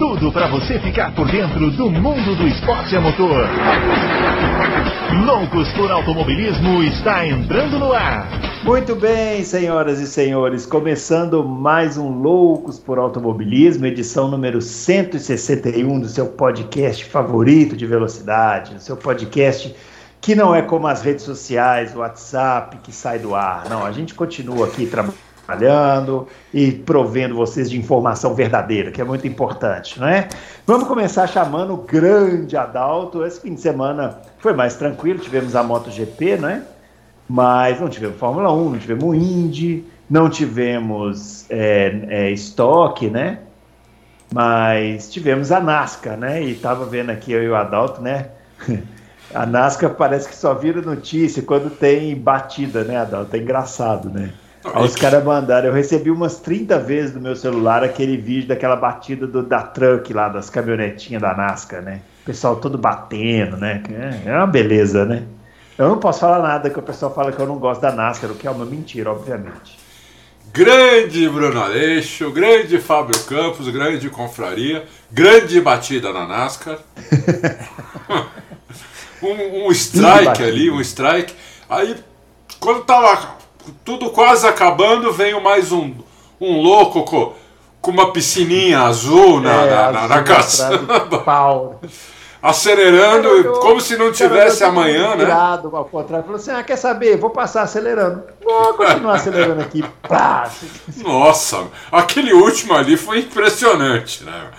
tudo para você ficar por dentro do mundo do esporte a motor. Loucos por Automobilismo está entrando no ar. Muito bem, senhoras e senhores, começando mais um Loucos por Automobilismo, edição número 161 do seu podcast favorito de velocidade, do seu podcast que não é como as redes sociais, o WhatsApp que sai do ar. Não, a gente continua aqui trabalhando e provendo vocês de informação verdadeira, que é muito importante, não é? Vamos começar chamando o grande Adalto. Esse fim de semana foi mais tranquilo, tivemos a MotoGP, não é? Mas não tivemos Fórmula 1, não tivemos Indy, não tivemos é, é, estoque, né? Mas tivemos a NASCAR, né? E tava vendo aqui eu e o Adalto, né? A NASCAR parece que só vira notícia quando tem batida, né, Adalto? É engraçado, né? Aí os caras mandaram, eu recebi umas 30 vezes no meu celular aquele vídeo daquela batida do, da truck lá, das caminhonetinhas da NASCAR, né? O pessoal todo batendo, né? É uma beleza, né? Eu não posso falar nada que o pessoal fala que eu não gosto da NASCAR, o que é uma mentira, obviamente. Grande Bruno Aleixo, grande Fábio Campos, grande confraria, grande batida na NASCAR. um, um strike ali, um strike. Aí, quando tava tudo quase acabando, veio mais um, um louco com, com uma piscininha azul na, é, na, na, na casa. Pau. acelerando, eu, eu, como se não tivesse cara, amanhã, né? Virado ao contrário, falou assim: ah, quer saber? Vou passar acelerando. Vou continuar acelerando aqui. Pá. Nossa, aquele último ali foi impressionante, né?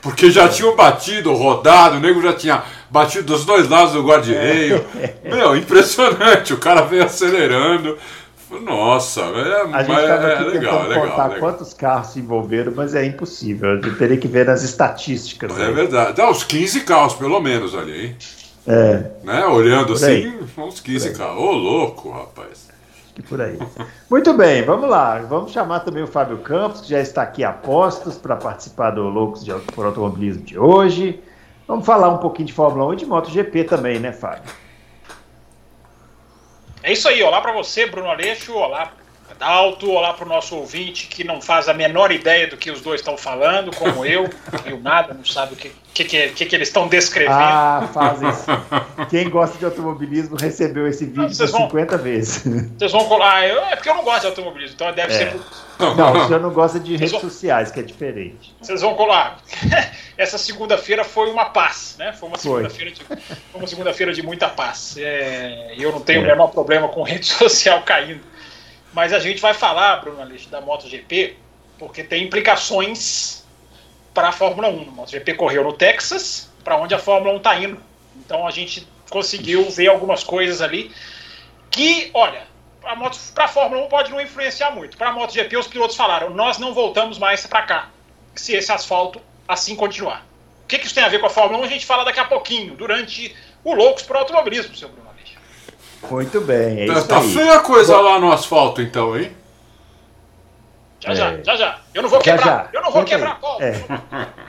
Porque já tinham batido, rodado, o nego já tinha batido dos dois lados do guarda-reio. É. Meu, impressionante, o cara veio acelerando. Nossa, é, a gente estava é, aqui legal, tentando legal, contar legal. quantos carros se envolveram, mas é impossível. Eu teria que ver nas estatísticas. É aí. verdade. Dá uns 15 carros, pelo menos, ali, hein? É. Né? Olhando assim, uns 15 carros. Ô, louco, rapaz. Que por aí. Muito bem, vamos lá. Vamos chamar também o Fábio Campos, que já está aqui a postos para participar do Loucos de, por Automobilismo de hoje. Vamos falar um pouquinho de Fórmula 1 e de MotoGP também, né, Fábio? É isso aí, olá para você, Bruno Aleixo, olá Adalto, olá para o nosso ouvinte que não faz a menor ideia do que os dois estão falando, como eu, que o nada, não sabe o que, que, que, que eles estão descrevendo. Ah, fazem isso. Quem gosta de automobilismo recebeu esse vídeo não, vão, 50 vezes. Vocês vão colar, eu, é porque eu não gosto de automobilismo, então deve é. ser. Não, o senhor não gosta de redes vão, sociais, que é diferente. Vocês vão colar. Essa segunda-feira foi uma paz, né? Foi uma segunda-feira de, uma segunda-feira de muita paz. É, eu não tenho é. o menor problema com rede social caindo. Mas a gente vai falar, Bruno Aleixo, da MotoGP, porque tem implicações para a Fórmula 1. A MotoGP correu no Texas, para onde a Fórmula 1 está indo. Então a gente conseguiu ver algumas coisas ali que, olha, para a Fórmula 1 pode não influenciar muito. Para a MotoGP, os pilotos falaram: nós não voltamos mais para cá, se esse asfalto assim continuar. O que, que isso tem a ver com a Fórmula 1? A gente fala daqui a pouquinho, durante o Loucos para o Automobilismo, seu Bruno. Muito bem, é tá, isso tá aí. feia a coisa Bom, lá no asfalto, então, hein? Já, é. já, já, já. Eu não vou quebrar. Já. Eu não vou quebrar a cola. É.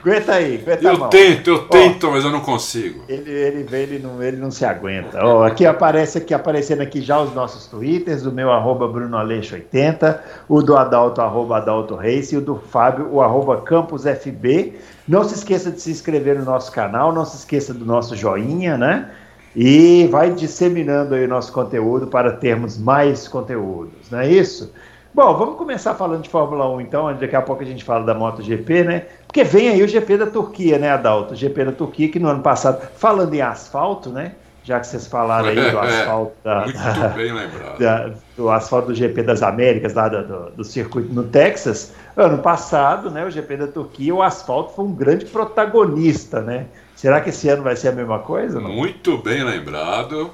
Aguenta aí, aguenta eu a mão. tento, eu tento, mas eu não consigo. Ele, ele vê, ele não, ele não se aguenta. Ó, aqui aparece aqui, aparecendo aqui já os nossos twitters, o meu arroba Bruno Aleixo 80, o do Adalto, arroba Adalto Reis, e o do Fábio, o arroba Campus FB. Não se esqueça de se inscrever no nosso canal, não se esqueça do nosso joinha, né? E vai disseminando aí o nosso conteúdo para termos mais conteúdos, não é isso? Bom, vamos começar falando de Fórmula 1 então, daqui a pouco a gente fala da MotoGP, né? Porque vem aí o GP da Turquia, né, Adalto? O GP da Turquia que no ano passado, falando em asfalto, né? Já que vocês falaram aí do asfalto da, Muito bem lembrado. Da, do asfalto do GP das Américas, lá do, do, do, circuito no Texas, ano passado, né, o GP da Turquia, o asfalto foi um grande protagonista, né? Será que esse ano vai ser a mesma coisa? Não? Muito bem lembrado.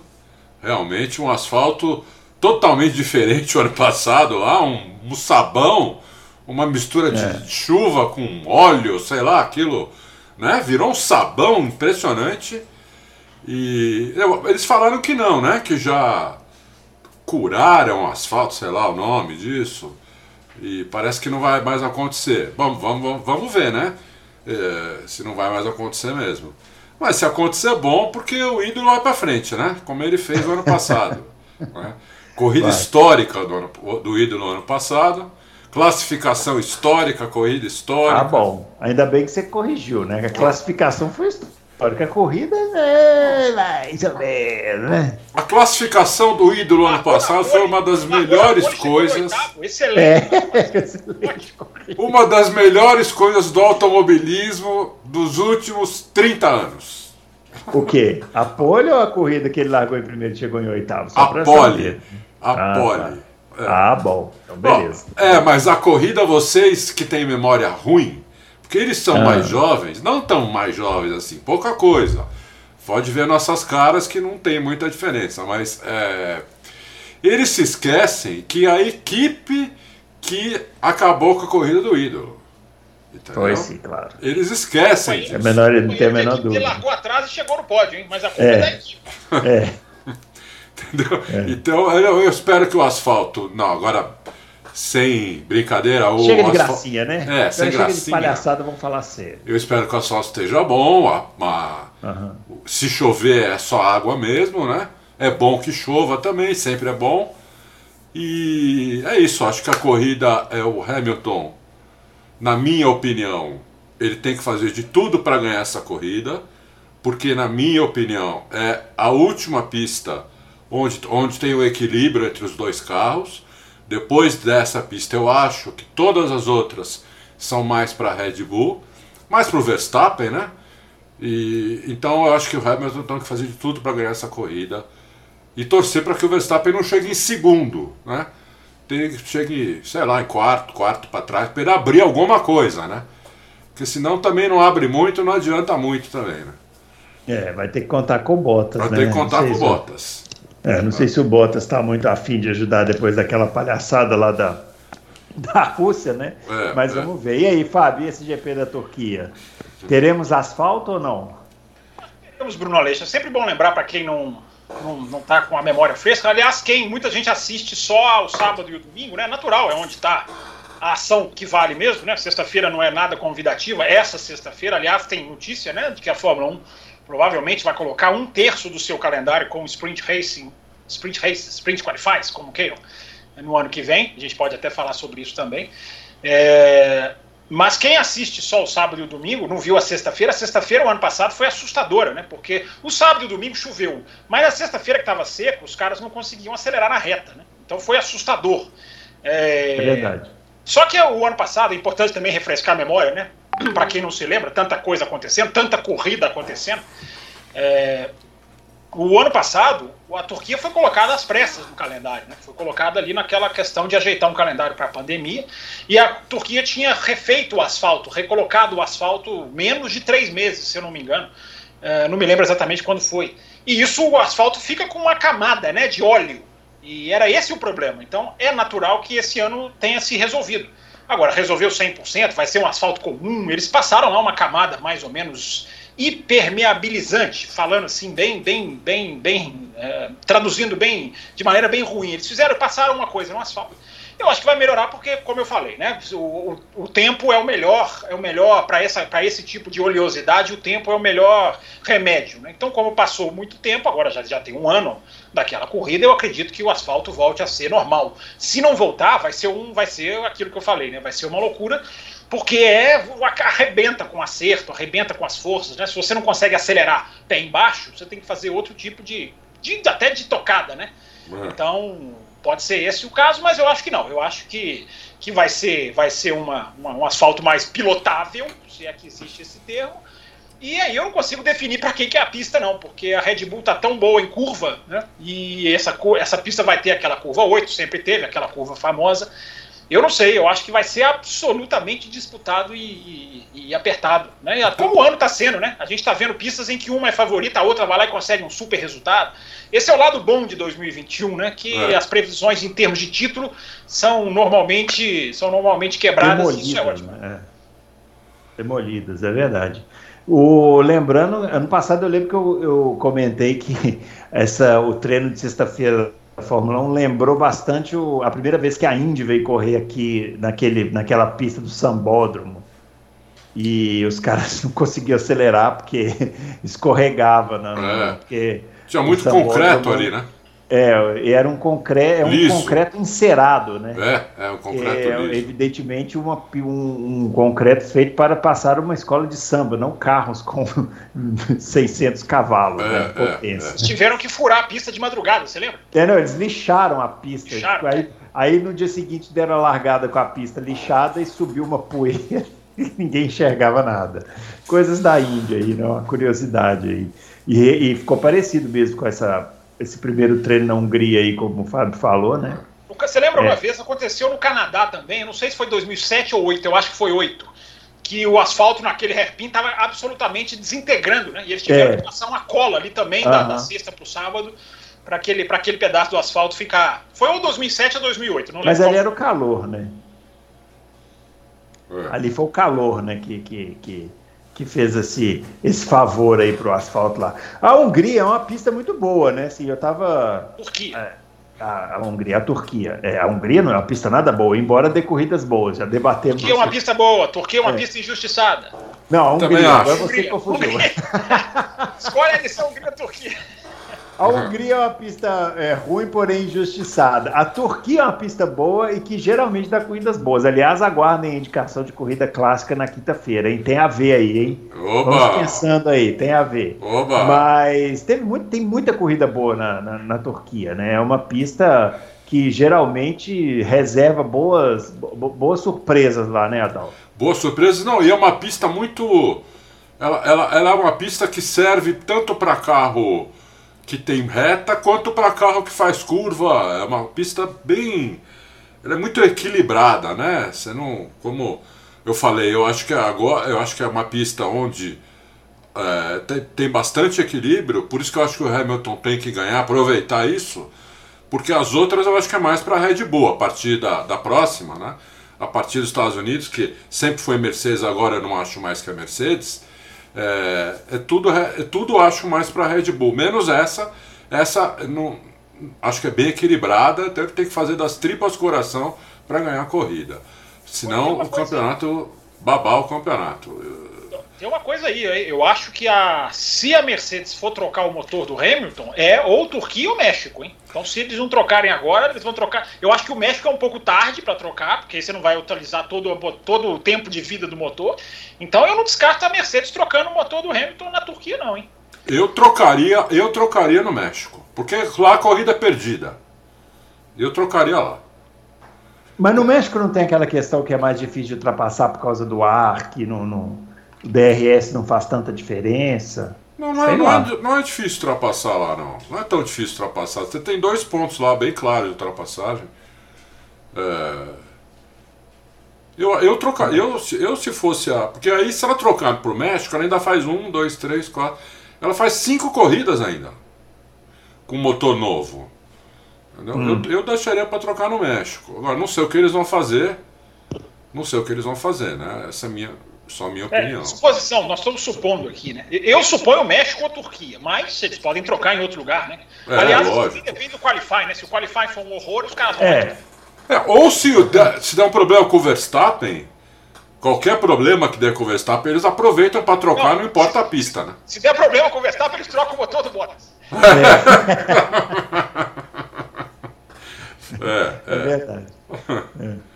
Realmente um asfalto totalmente diferente o ano passado lá, um, um sabão, uma mistura de é. chuva com óleo, sei lá, aquilo, né? Virou um sabão impressionante. E eles falaram que não, né? Que já curaram o asfalto, sei lá o nome disso. E parece que não vai mais acontecer. Vamos, vamos, vamos ver, né? É, se não vai mais acontecer mesmo. Mas se acontecer, bom, porque o ídolo vai para frente, né? Como ele fez no ano passado. né? Corrida vai. histórica do, ano, do ídolo no ano passado. Classificação histórica, corrida histórica. Ah, bom. Ainda bem que você corrigiu, né? A classificação foi histórica. A corrida é mais ou menos, né? A classificação do ídolo ano passado foi uma das melhores coisas. Excelente. É. Uma das melhores coisas do automobilismo dos últimos 30 anos. O quê? A pole ou a corrida que ele largou em primeiro e chegou em oitavo? Só a pole. A ah, pole. Tá. É. Ah, bom. Então, beleza. Bom, é, mas a corrida, vocês que têm memória ruim, porque eles são ah. mais jovens, não tão mais jovens assim, pouca coisa. Pode ver nossas caras que não tem muita diferença, mas é, eles se esquecem que a equipe que acabou com a corrida do ídolo. Entendeu? Foi sim, claro. Eles esquecem. É menor, não tem a menor dúvida. Ele largou atrás e chegou no pódio, hein? Mas a culpa é, é da equipe. É. Entendeu? É. Então eu, eu, espero que o asfalto. Não, agora sem brincadeira. O chega de gracinha, né? É, sem chega gracinha. de palhaçada, vamos falar sério. Eu espero que o asfalto esteja bom. A, a, uhum. Se chover é só água mesmo, né? É bom que chova também, sempre é bom. E é isso, acho que a corrida é o Hamilton, na minha opinião, ele tem que fazer de tudo para ganhar essa corrida, porque na minha opinião é a última pista onde, onde tem o equilíbrio entre os dois carros. Depois dessa pista, eu acho que todas as outras são mais para Red Bull, mais para o Verstappen, né? E, então eu acho que o Hamilton tem que fazer de tudo para ganhar essa corrida e torcer para que o Verstappen não chegue em segundo, né? Tem que chegue, sei lá, em quarto, quarto para trás, para ele abrir alguma coisa, né? Porque senão também não abre muito, não adianta muito também, né? É, vai ter que contar com botas, vai né? Vai ter que contar com botas. É, não sei se o Bottas está muito afim de ajudar depois daquela palhaçada lá da, da Rússia, né? É, Mas é. vamos ver. E aí, Fábio, esse GP da Turquia? Teremos asfalto ou não? Temos, Bruno Aleixo. É sempre bom lembrar para quem não não, não tá com a memória fresca. Aliás, quem muita gente assiste só ao sábado e o domingo, né? Natural, é onde está a ação que vale mesmo, né? Sexta-feira não é nada convidativa. Essa sexta-feira, aliás, tem notícia, né, de que a Fórmula 1 provavelmente vai colocar um terço do seu calendário com sprint racing, sprint race, sprint qualifies, como queiram, no ano que vem. A gente pode até falar sobre isso também. É, mas quem assiste só o sábado e o domingo não viu a sexta-feira. A sexta-feira, o ano passado, foi assustadora, né? Porque o sábado e o domingo choveu. Mas a sexta-feira que estava seco, os caras não conseguiam acelerar na reta, né? Então foi assustador. É, é verdade. Só que o ano passado, é importante também refrescar a memória, né? para quem não se lembra, tanta coisa acontecendo, tanta corrida acontecendo. É, o ano passado, a Turquia foi colocada às pressas no calendário, né? foi colocada ali naquela questão de ajeitar um calendário para a pandemia, e a Turquia tinha refeito o asfalto, recolocado o asfalto menos de três meses, se eu não me engano, é, não me lembro exatamente quando foi. E isso, o asfalto fica com uma camada né, de óleo, e era esse o problema. Então é natural que esse ano tenha se resolvido. Agora, resolveu 100%, vai ser um asfalto comum. Eles passaram lá uma camada mais ou menos hipermeabilizante, falando assim, bem, bem, bem, bem, é, traduzindo bem, de maneira bem ruim. Eles fizeram, passaram uma coisa no asfalto. Eu acho que vai melhorar porque, como eu falei, né, o, o, tempo é o melhor, é o melhor para esse tipo de oleosidade, o tempo é o melhor remédio. Né? Então, como passou muito tempo, agora já, já tem um ano daquela corrida, eu acredito que o asfalto volte a ser normal. Se não voltar, vai ser um, vai ser aquilo que eu falei, né? Vai ser uma loucura, porque é arrebenta com acerto, arrebenta com as forças, né? Se você não consegue acelerar pé embaixo, você tem que fazer outro tipo de, de até de tocada, né? Uhum. Então Pode ser esse o caso, mas eu acho que não. Eu acho que, que vai ser, vai ser uma, uma um asfalto mais pilotável, se é que existe esse termo. E aí eu não consigo definir para quem que é a pista, não, porque a Red Bull tá tão boa em curva, né? E essa, essa pista vai ter aquela curva 8, sempre teve aquela curva famosa. Eu não sei, eu acho que vai ser absolutamente disputado e, e, e apertado. Né? Como o ano está sendo, né? A gente está vendo pistas em que uma é favorita, a outra vai lá e consegue um super resultado. Esse é o lado bom de 2021, né? Que é. as previsões em termos de título são normalmente, são normalmente quebradas. Demolidas, isso é ótimo. Né? É. Demolidas, é verdade. O, lembrando, ano passado eu lembro que eu, eu comentei que essa, o treino de sexta-feira a Fórmula 1 lembrou bastante o, a primeira vez que a Indy veio correr aqui naquele, naquela pista do Sambódromo. e os caras não conseguiam acelerar porque escorregava, né? É. Porque Tinha muito concreto ali, né? É, era um concreto, é um concreto encerado, né? É, é um concreto É, liso. evidentemente uma, um, um concreto feito para passar uma escola de samba, não carros com 600 cavalos É, né, é, potência. Eles tiveram que furar a pista de madrugada, você lembra? É, não, eles lixaram a pista. Lixaram. Aí, aí no dia seguinte deram a largada com a pista lixada e subiu uma poeira e ninguém enxergava nada. Coisas da Índia aí, né? uma curiosidade aí. E, e ficou parecido mesmo com essa, esse primeiro treino na Hungria aí, como o Fábio falou, né? Você lembra É. uma vez, aconteceu no Canadá também, eu não sei se foi 2007 ou 2008, eu acho que foi 8, que o asfalto naquele hairpin estava absolutamente desintegrando, né? E eles tiveram É. que passar uma cola ali também, da, da sexta para o sábado, para aquele, pra aquele pedaço do asfalto ficar... Foi ou 2007 ou 2008, não lembro. Mas qual ali era o calor, né? É. Ali foi o calor, né, que, que, que, que fez esse, esse favor aí pro asfalto lá. A Hungria é uma pista muito boa, né? Assim, eu tava. Turquia. É, a, a Hungria, a Turquia. É, a Hungria não é uma pista nada boa, embora dê corridas boas, já debatemos. Turquia é uma pista boa, Turquia é uma É. pista injustiçada. Não, a Também Hungria, acho. agora você Hungria, confundiu. Hungria. Escolhe a lição Hungria-Turquia. A Hungria é uma pista é, ruim, porém injustiçada. A Turquia é uma pista boa e que geralmente dá corridas boas. Aliás, aguardem a indicação de corrida clássica na quinta-feira, hein? Tem a ver aí, hein? Vamos Oba! pensando aí, tem a ver. Oba! Mas teve muito, tem muita corrida boa na, na, na Turquia, né? É uma pista que geralmente reserva boas, bo- boas surpresas lá, né, Adal? Boa surpresa. Não, e é uma pista muito. Ela, ela, ela é uma pista que serve tanto para carro que tem reta quanto para carro que faz curva. É uma pista bem. Ela é muito equilibrada, né? Você não. Como eu falei, eu acho que agora. Eu acho que é uma pista onde. é, tem, tem bastante equilíbrio, por isso que eu acho que o Hamilton tem que ganhar, aproveitar isso, porque as outras eu acho que é mais para a Red Bull, a partir da, da próxima, né? A partir dos Estados Unidos, que sempre foi Mercedes, agora eu não acho mais que é Mercedes, é, é tudo, é tudo acho mais para Red Bull, menos essa, essa não, acho que é bem equilibrada, deve ter que fazer das tripas coração para ganhar a corrida. Senão o campeonato, babar o campeonato. Tem uma coisa aí, eu acho que a, se a Mercedes for trocar o motor do Hamilton, é ou Turquia ou México, hein? Então se eles não trocarem agora, eles vão trocar. Eu acho que o México é um pouco tarde para trocar, porque aí você não vai utilizar todo, o- todo o tempo de vida do motor. Então eu não descarto a Mercedes trocando o motor do Hamilton na Turquia, não, hein? Eu trocaria, eu trocaria no México, porque lá a corrida é perdida. Eu trocaria lá. Mas no México não tem aquela questão que é mais difícil de ultrapassar por causa do ar, que não, não- o DRS não faz tanta diferença. Não, não, é, não, é, não é difícil ultrapassar lá, não. Não é tão difícil ultrapassar. Você tem dois pontos lá bem claros de ultrapassagem. É, Eu, eu, trocar, eu, se- eu se fosse a. Porque aí se ela trocar pro México, ela ainda faz um, dois, três, quatro. Ela faz cinco corridas ainda. Com motor novo. Entendeu? Hum. Eu, eu deixaria para trocar no México. Agora, não sei o que eles vão fazer. Não sei o que eles vão fazer, né? Essa é minha, só a minha É, opinião. suposição, nós estamos supondo aqui, né? Eu suponho o México ou a Turquia, mas eles podem trocar em outro lugar, né? É, Aliás, lógico. depende do Qualify, né? Se o Qualify for um horror, os caras vão. É, É, ou se, se der um problema com o Verstappen, qualquer problema que der com o Verstappen, eles aproveitam para trocar, não importa a pista, né? Se der problema com o Verstappen, eles trocam o motor do Bottas. É, é é. verdade. É.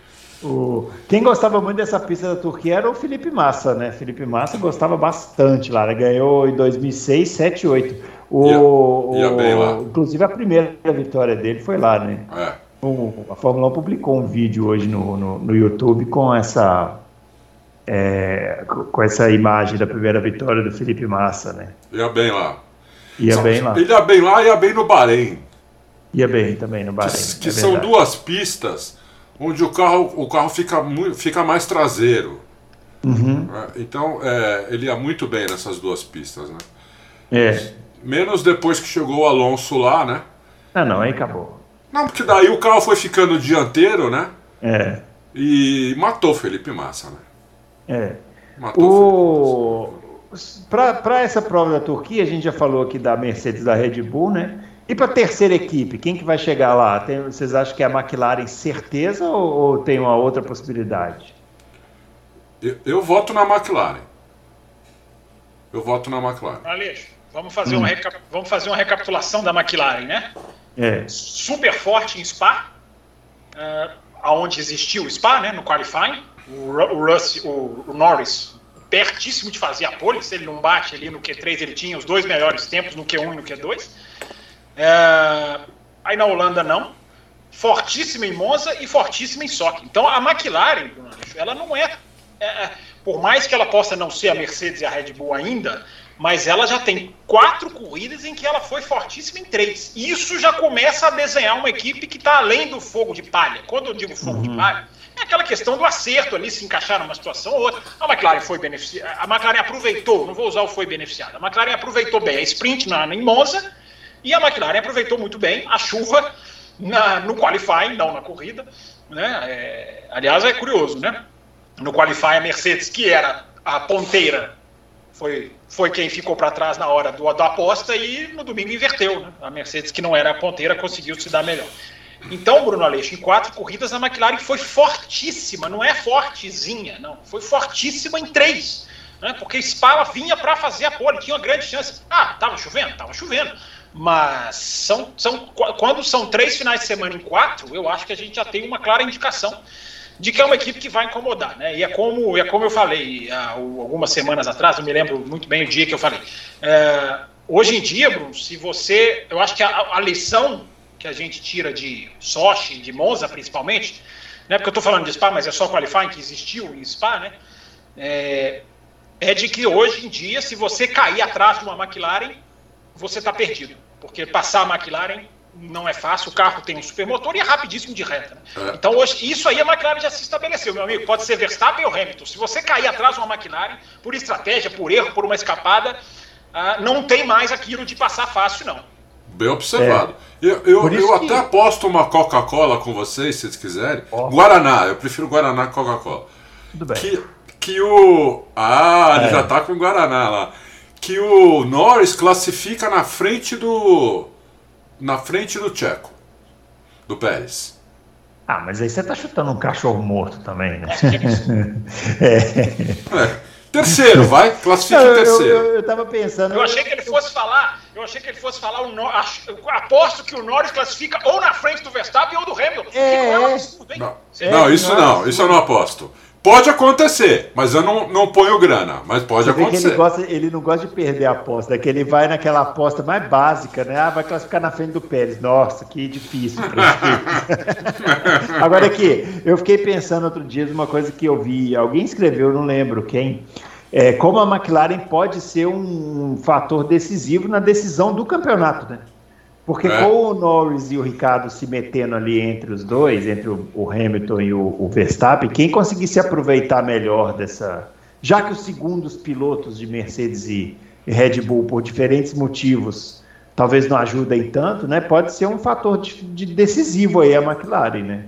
O, quem gostava muito dessa pista da Turquia era o Felipe Massa, né? Felipe Massa gostava bastante lá. Ele ganhou em 2006, 7, 8. O, Ia- ia bem lá. Inclusive a primeira vitória dele foi lá, né? é. O- a Fórmula 1 publicou um vídeo hoje no, no, no YouTube com essa, é, com- essa imagem da primeira vitória do Felipe Massa, né? Ia bem lá. Ia Só- bem lá. Ele ia bem lá e ia bem no Bahrein. Ia bem também no Que, Bahrein. que é são duas pistas onde o carro, o carro fica, fica mais traseiro. Uhum. né? Então, é, ele ia muito bem nessas duas pistas, né? É. Menos depois que chegou o Alonso lá, né? Ah, não, aí acabou. Não, porque daí o carro foi ficando dianteiro, né? É. E matou o Felipe Massa, né? É. Matou o O... Para essa prova da Turquia, a gente já falou aqui da Mercedes da Red Bull, né? E para a terceira equipe, quem que vai chegar lá? Tem- vocês acham que é a McLaren certeza ou, ou tem uma outra possibilidade? Eu, eu voto na McLaren. Eu voto na McLaren. Aleixo, vamos fazer, hum. uma, vamos fazer uma recapitulação da McLaren, né? É. Super forte em Spa, uh, aonde existiu o Spa, né? No qualifying. O, o, Russ, o, o Norris pertíssimo de fazer a pole, se ele não bate ali no Q3, ele tinha os dois melhores tempos no Q1 e no Q2. É, aí na Holanda não. Fortíssima em Monza e fortíssima em Sock. Então a McLaren, ela não é, é, por mais que ela possa não ser a Mercedes e a Red Bull ainda, mas ela já tem quatro corridas em que ela foi fortíssima em três. Isso já começa a desenhar uma equipe que está além do fogo de palha. Quando eu digo fogo uhum. de palha, é aquela questão do acerto ali, se encaixar numa situação ou outra. A McLaren foi beneficiada, a McLaren aproveitou, não vou usar o foi beneficiada, a McLaren aproveitou bem a sprint na, em Monza e a McLaren aproveitou muito bem a chuva na, no qualifying, não na corrida. Né? É, aliás, é curioso, né? No qualifying, a Mercedes, que era a ponteira, foi, foi quem ficou para trás na hora do, da aposta e no domingo inverteu. Né? A Mercedes, que não era a ponteira, conseguiu se dar melhor. Então, Bruno Aleixo, em quatro corridas a McLaren foi fortíssima, não é fortezinha, não, foi fortíssima em três. Né? Porque Spa vinha para fazer a pole, tinha uma grande chance. Ah, estava chovendo? Estava chovendo. Mas são, são, quando são três finais de semana em quatro, eu acho que a gente já tem uma clara indicação de que é uma equipe que vai incomodar. Né? E é como, é como eu falei há algumas semanas atrás, eu me lembro muito bem o dia que eu falei. É, hoje em dia, Bruno, se você. Eu acho que a, a lição que a gente tira de Sochi, de Monza principalmente, né, porque eu estou falando de Spa, mas é só qualifying que existiu em Spa, né, é, é de que hoje em dia, se você cair atrás de uma McLaren, você está perdido. Porque passar a McLaren não é fácil, o carro tem um supermotor e é rapidíssimo de reta. Né? É. Então, hoje, isso aí a McLaren já se estabeleceu, meu amigo. Pode ser Verstappen ou Hamilton. Se você cair atrás de uma McLaren, por estratégia, por erro, por uma escapada, ah, não tem mais aquilo de passar fácil, não. Bem observado. É. Eu, eu, eu que... até aposto uma Coca-Cola com vocês, se vocês quiserem. Oh. Guaraná, eu prefiro Guaraná que Coca-Cola. Tudo bem. Que, que o. Ah, ele é. já tá com Guaraná lá. Que o Norris classifica na frente do. Na frente do Tcheco. Do Pérez. Ah, mas aí você tá chutando um cachorro morto também, né? é. é. Terceiro, vai, classifica em terceiro. Eu, eu, eu, tava pensando. Eu achei que ele fosse falar. Eu achei que ele fosse falar o Nor... Aposto que o Norris classifica ou na frente do Verstappen ou do Hamilton. É, é não, é, não, isso não, isso eu não aposto. Pode acontecer, mas eu não, não ponho grana, mas pode acontecer. Ele, gosta, ele, não gosta de perder a aposta, é que ele vai naquela aposta mais básica, né? Ah, vai classificar na frente do Pérez. Nossa, que difícil. Agora aqui, eu fiquei pensando outro dia uma coisa que eu vi, alguém escreveu, não lembro quem, é, como a McLaren pode ser um fator decisivo na decisão do campeonato, né? Porque é. com o Norris e o Ricardo se metendo ali entre os dois, entre o, Hamilton e o, o, Verstappen, quem conseguir se aproveitar melhor dessa. Já que os segundos pilotos de Mercedes e, e Red Bull, por diferentes motivos, talvez não ajudem tanto, né? Pode ser um fator de, de decisivo aí a McLaren, né?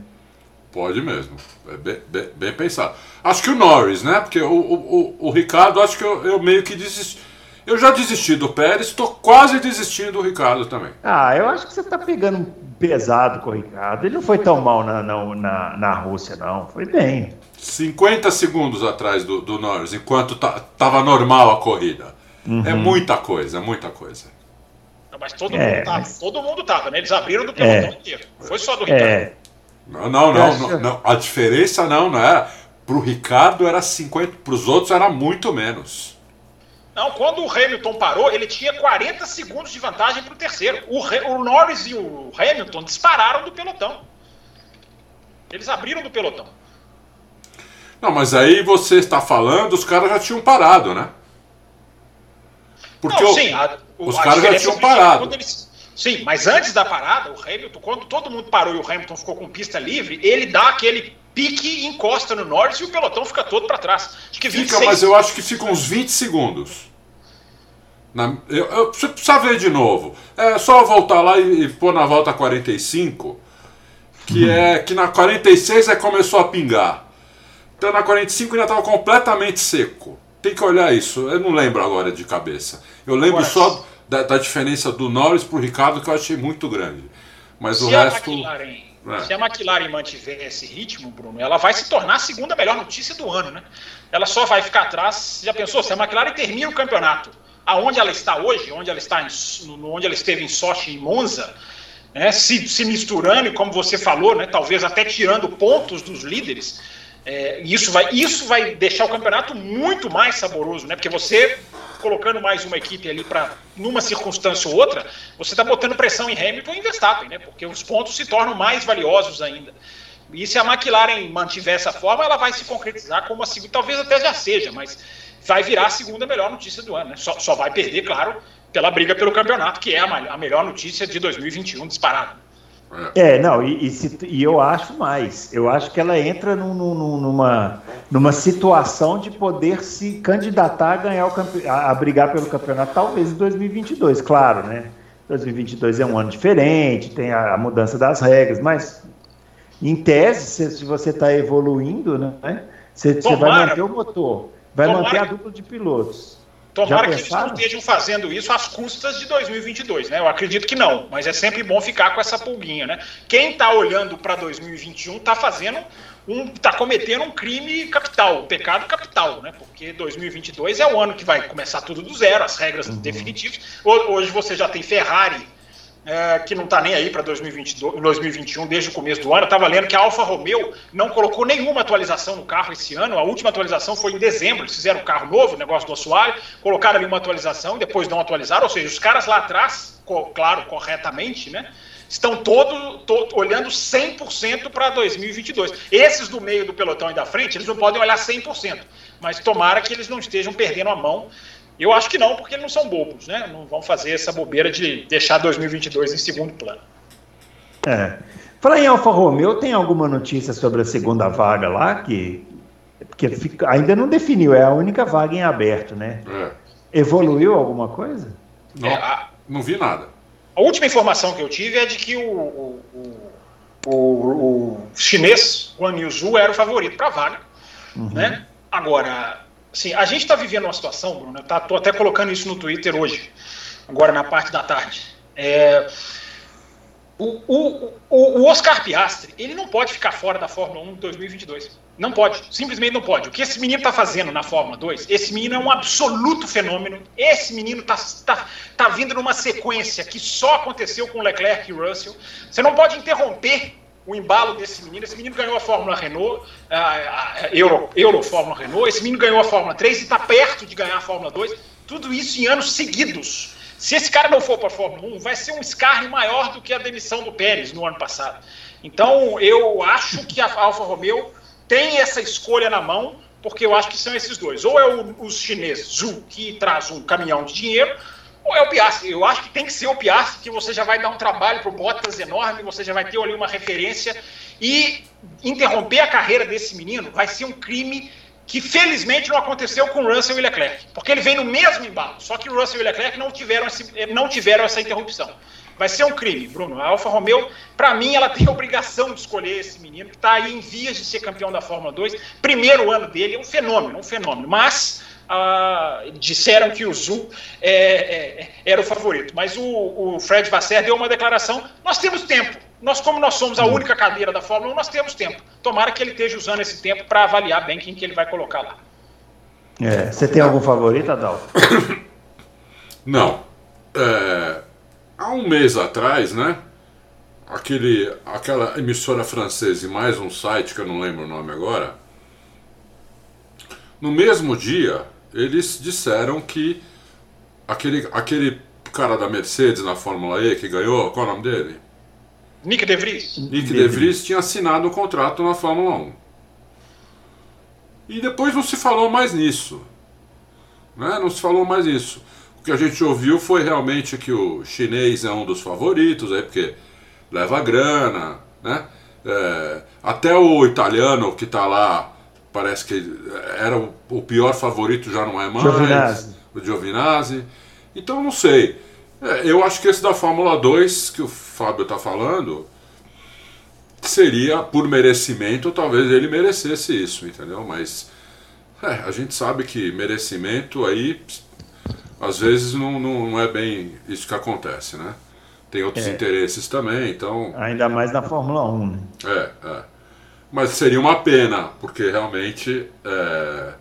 Pode mesmo. É bem, bem, bem, pensado. Acho que o Norris, né? Porque o, o, o, Ricardo, acho que eu, eu meio que desisti. Eu já desisti do Pérez, estou quase desistindo do Ricardo também. Ah, eu acho que você está pegando pesado com o Ricardo. Ele não foi tão mal na, na, na Rússia, não. Foi bem. 50 segundos atrás do, do Norris, enquanto tava normal a corrida. Uhum. É muita coisa, muita coisa. Não, mas todo é, mundo tava. Mas... Todo mundo tava, né? Eles abriram do pelotão é. inteiro. Foi só do Ricardo. É. Não, não, não, não, não, A diferença não, não é. Pro Ricardo era 50, pros outros era muito menos. Não, quando o Hamilton parou, ele tinha 40 segundos de vantagem para o terceiro. O Norris e o Hamilton dispararam do pelotão. Eles abriram do pelotão. Não, mas aí você está falando, os caras já tinham parado, né? Porque Não, sim, a, o, os caras já tinham parado. Eles, sim, mas antes da parada, o Hamilton, quando todo mundo parou e o Hamilton ficou com pista livre, ele dá aquele pique, encosta no Norris e o pelotão fica todo para trás. Acho que 26... Fica, mas eu acho que fica uns 20 segundos. Na, eu, eu, você precisa ver de novo. É só voltar lá e, e pôr na volta 45, que uhum. é que na 46 é começou a pingar. Então na 45 ainda estava completamente seco. Tem que olhar isso. Eu não lembro agora de cabeça. Eu lembro só da, da, diferença do Norris pro Ricardo que eu achei muito grande. Mas Se o resto. É. Se a McLaren mantiver esse ritmo, Bruno, ela vai se tornar a segunda melhor notícia do ano, né? Ela só vai ficar atrás. Já pensou? Se a McLaren termina o campeonato aonde ela está hoje, onde ela está, em, onde ela esteve em Sochi em Monza, né, se, se misturando e como você falou, né, talvez até tirando pontos dos líderes, é, isso, vai, isso vai deixar o campeonato muito mais saboroso, né? Porque você colocando mais uma equipe ali para numa circunstância ou outra, você está botando pressão em Hamilton e Verstappen, né? Porque os pontos se tornam mais valiosos ainda. E se a McLaren mantiver essa forma, ela vai se concretizar como a segunda, talvez até já seja, mas vai virar a segunda melhor notícia do ano. Né? Só, só vai perder, claro, pela briga pelo campeonato, que é a, a melhor notícia de 2021 disparado. É, não, e, e, se, e, eu acho mais. Eu acho que ela entra num, num, numa, numa situação de poder se candidatar a ganhar o a, a brigar pelo campeonato, talvez em 2022, claro, né? 2022 é um ano diferente, tem a, a mudança das regras, mas em tese, se, se você está evoluindo, né? Você, você vai manter o motor, vai manter a dupla de pilotos. Tomara que eles não estejam fazendo isso às custas de 2022, né? Eu acredito que não, mas é sempre bom ficar com essa pulguinha, né? Quem está olhando para 2021 está fazendo um, está cometendo um crime capital, um pecado capital, né? Porque 2022 é o ano que vai começar tudo do zero, as regras uhum. definitivas. Hoje você já tem Ferrari é, que não está nem aí para 2021, desde o começo do ano. Estava lendo que a Alfa Romeo não colocou nenhuma atualização no carro esse ano. A última atualização foi em dezembro. Eles fizeram o carro novo, o negócio do assoalho, colocaram ali uma atualização e depois não atualizaram. Ou seja, os caras lá atrás, claro, corretamente, né? Estão todo, todo olhando 100% para 2022. Esses do meio do pelotão e da frente, eles não podem olhar 100%, mas tomara que eles não estejam perdendo a mão eu acho que não, porque eles não são bobos, né? Não vão fazer essa bobeira de deixar 2022 em segundo plano. É. Fala em Alfa Romeo, tem alguma notícia sobre a segunda vaga lá que porque fica, ainda não definiu, é a única vaga em aberto, né? É. Evoluiu alguma coisa? Não, é, a, não vi nada. A última informação que eu tive é de que o, o, o, o chinês Guan Yuzhu era o favorito para a vaga, uhum. né? Agora, Sim, a gente está vivendo uma situação, Bruno, tá, tô até colocando isso no Twitter hoje, agora na parte da tarde. É, o, o, o, Oscar Piastri, ele não pode ficar fora da Fórmula 1 em 2022. Não pode, simplesmente não pode. O que esse menino está fazendo na Fórmula 2, esse menino é um absoluto fenômeno. Esse menino está tá, tá vindo numa sequência que só aconteceu com Leclerc e Russell. Você não pode interromper o embalo desse menino. Esse menino ganhou a Fórmula Renault, a, a Euro, Euro Fórmula Renault, esse menino ganhou a Fórmula 3 e está perto de ganhar a Fórmula 2. Tudo isso em anos seguidos. Se esse cara não for para a Fórmula 1, vai ser um escárnio maior do que a demissão do Pérez no ano passado. Então, eu acho que a Alfa Romeo tem essa escolha na mão, porque eu acho que são esses dois. Ou é o, os chineses, Zhu, que traz um caminhão de dinheiro, ou é o Piastri? Eu acho que tem que ser o Piastri, que você já vai dar um trabalho para o Bottas enorme, você já vai ter ali uma referência. E interromper a carreira desse menino vai ser um crime que felizmente não aconteceu com o Russell e Leclerc, porque ele vem no mesmo embalo, só que Russell e Leclerc não tiveram, esse, não tiveram essa interrupção. Vai ser um crime, Bruno. A Alfa Romeo, para mim, ela tem a obrigação de escolher esse menino que está aí em vias de ser campeão da Fórmula 2. Primeiro ano dele, é um fenômeno, um fenômeno. Mas ah, disseram que o Zul é, é, era o favorito. Mas o, o, Fred Vasser deu uma declaração: nós temos tempo. Nós, como nós somos a hum. única cadeira da Fórmula 1, nós temos tempo. Tomara que ele esteja usando esse tempo para avaliar bem quem que ele vai colocar lá. É, você tem algum favorito, Adalto? Não. É, há um mês atrás, né? Aquele, aquela emissora francesa e mais um site que eu não lembro o nome agora. No mesmo dia, eles disseram que aquele, aquele cara da Mercedes na Fórmula E que ganhou, qual é o nome dele? Nick De Vries. Nick De Vries tinha assinado o um contrato na Fórmula 1. E depois não se falou mais nisso. Né? Não se falou mais nisso. O que a gente ouviu foi realmente que o chinês é um dos favoritos, aí, porque leva grana, né? É, até o italiano que está lá parece que era o, pior favorito, já não é mais. Giovinazzi. O Giovinazzi. Então não sei. É, eu acho que esse da Fórmula 2 que o Fábio está falando seria por merecimento, talvez ele merecesse isso, entendeu? Mas é, a gente sabe que merecimento aí às vezes não, não, não, é bem isso que acontece, né? tem outros é. interesses também, então. Ainda mais na Fórmula 1. Né? É, é. Mas seria uma pena, porque realmente é,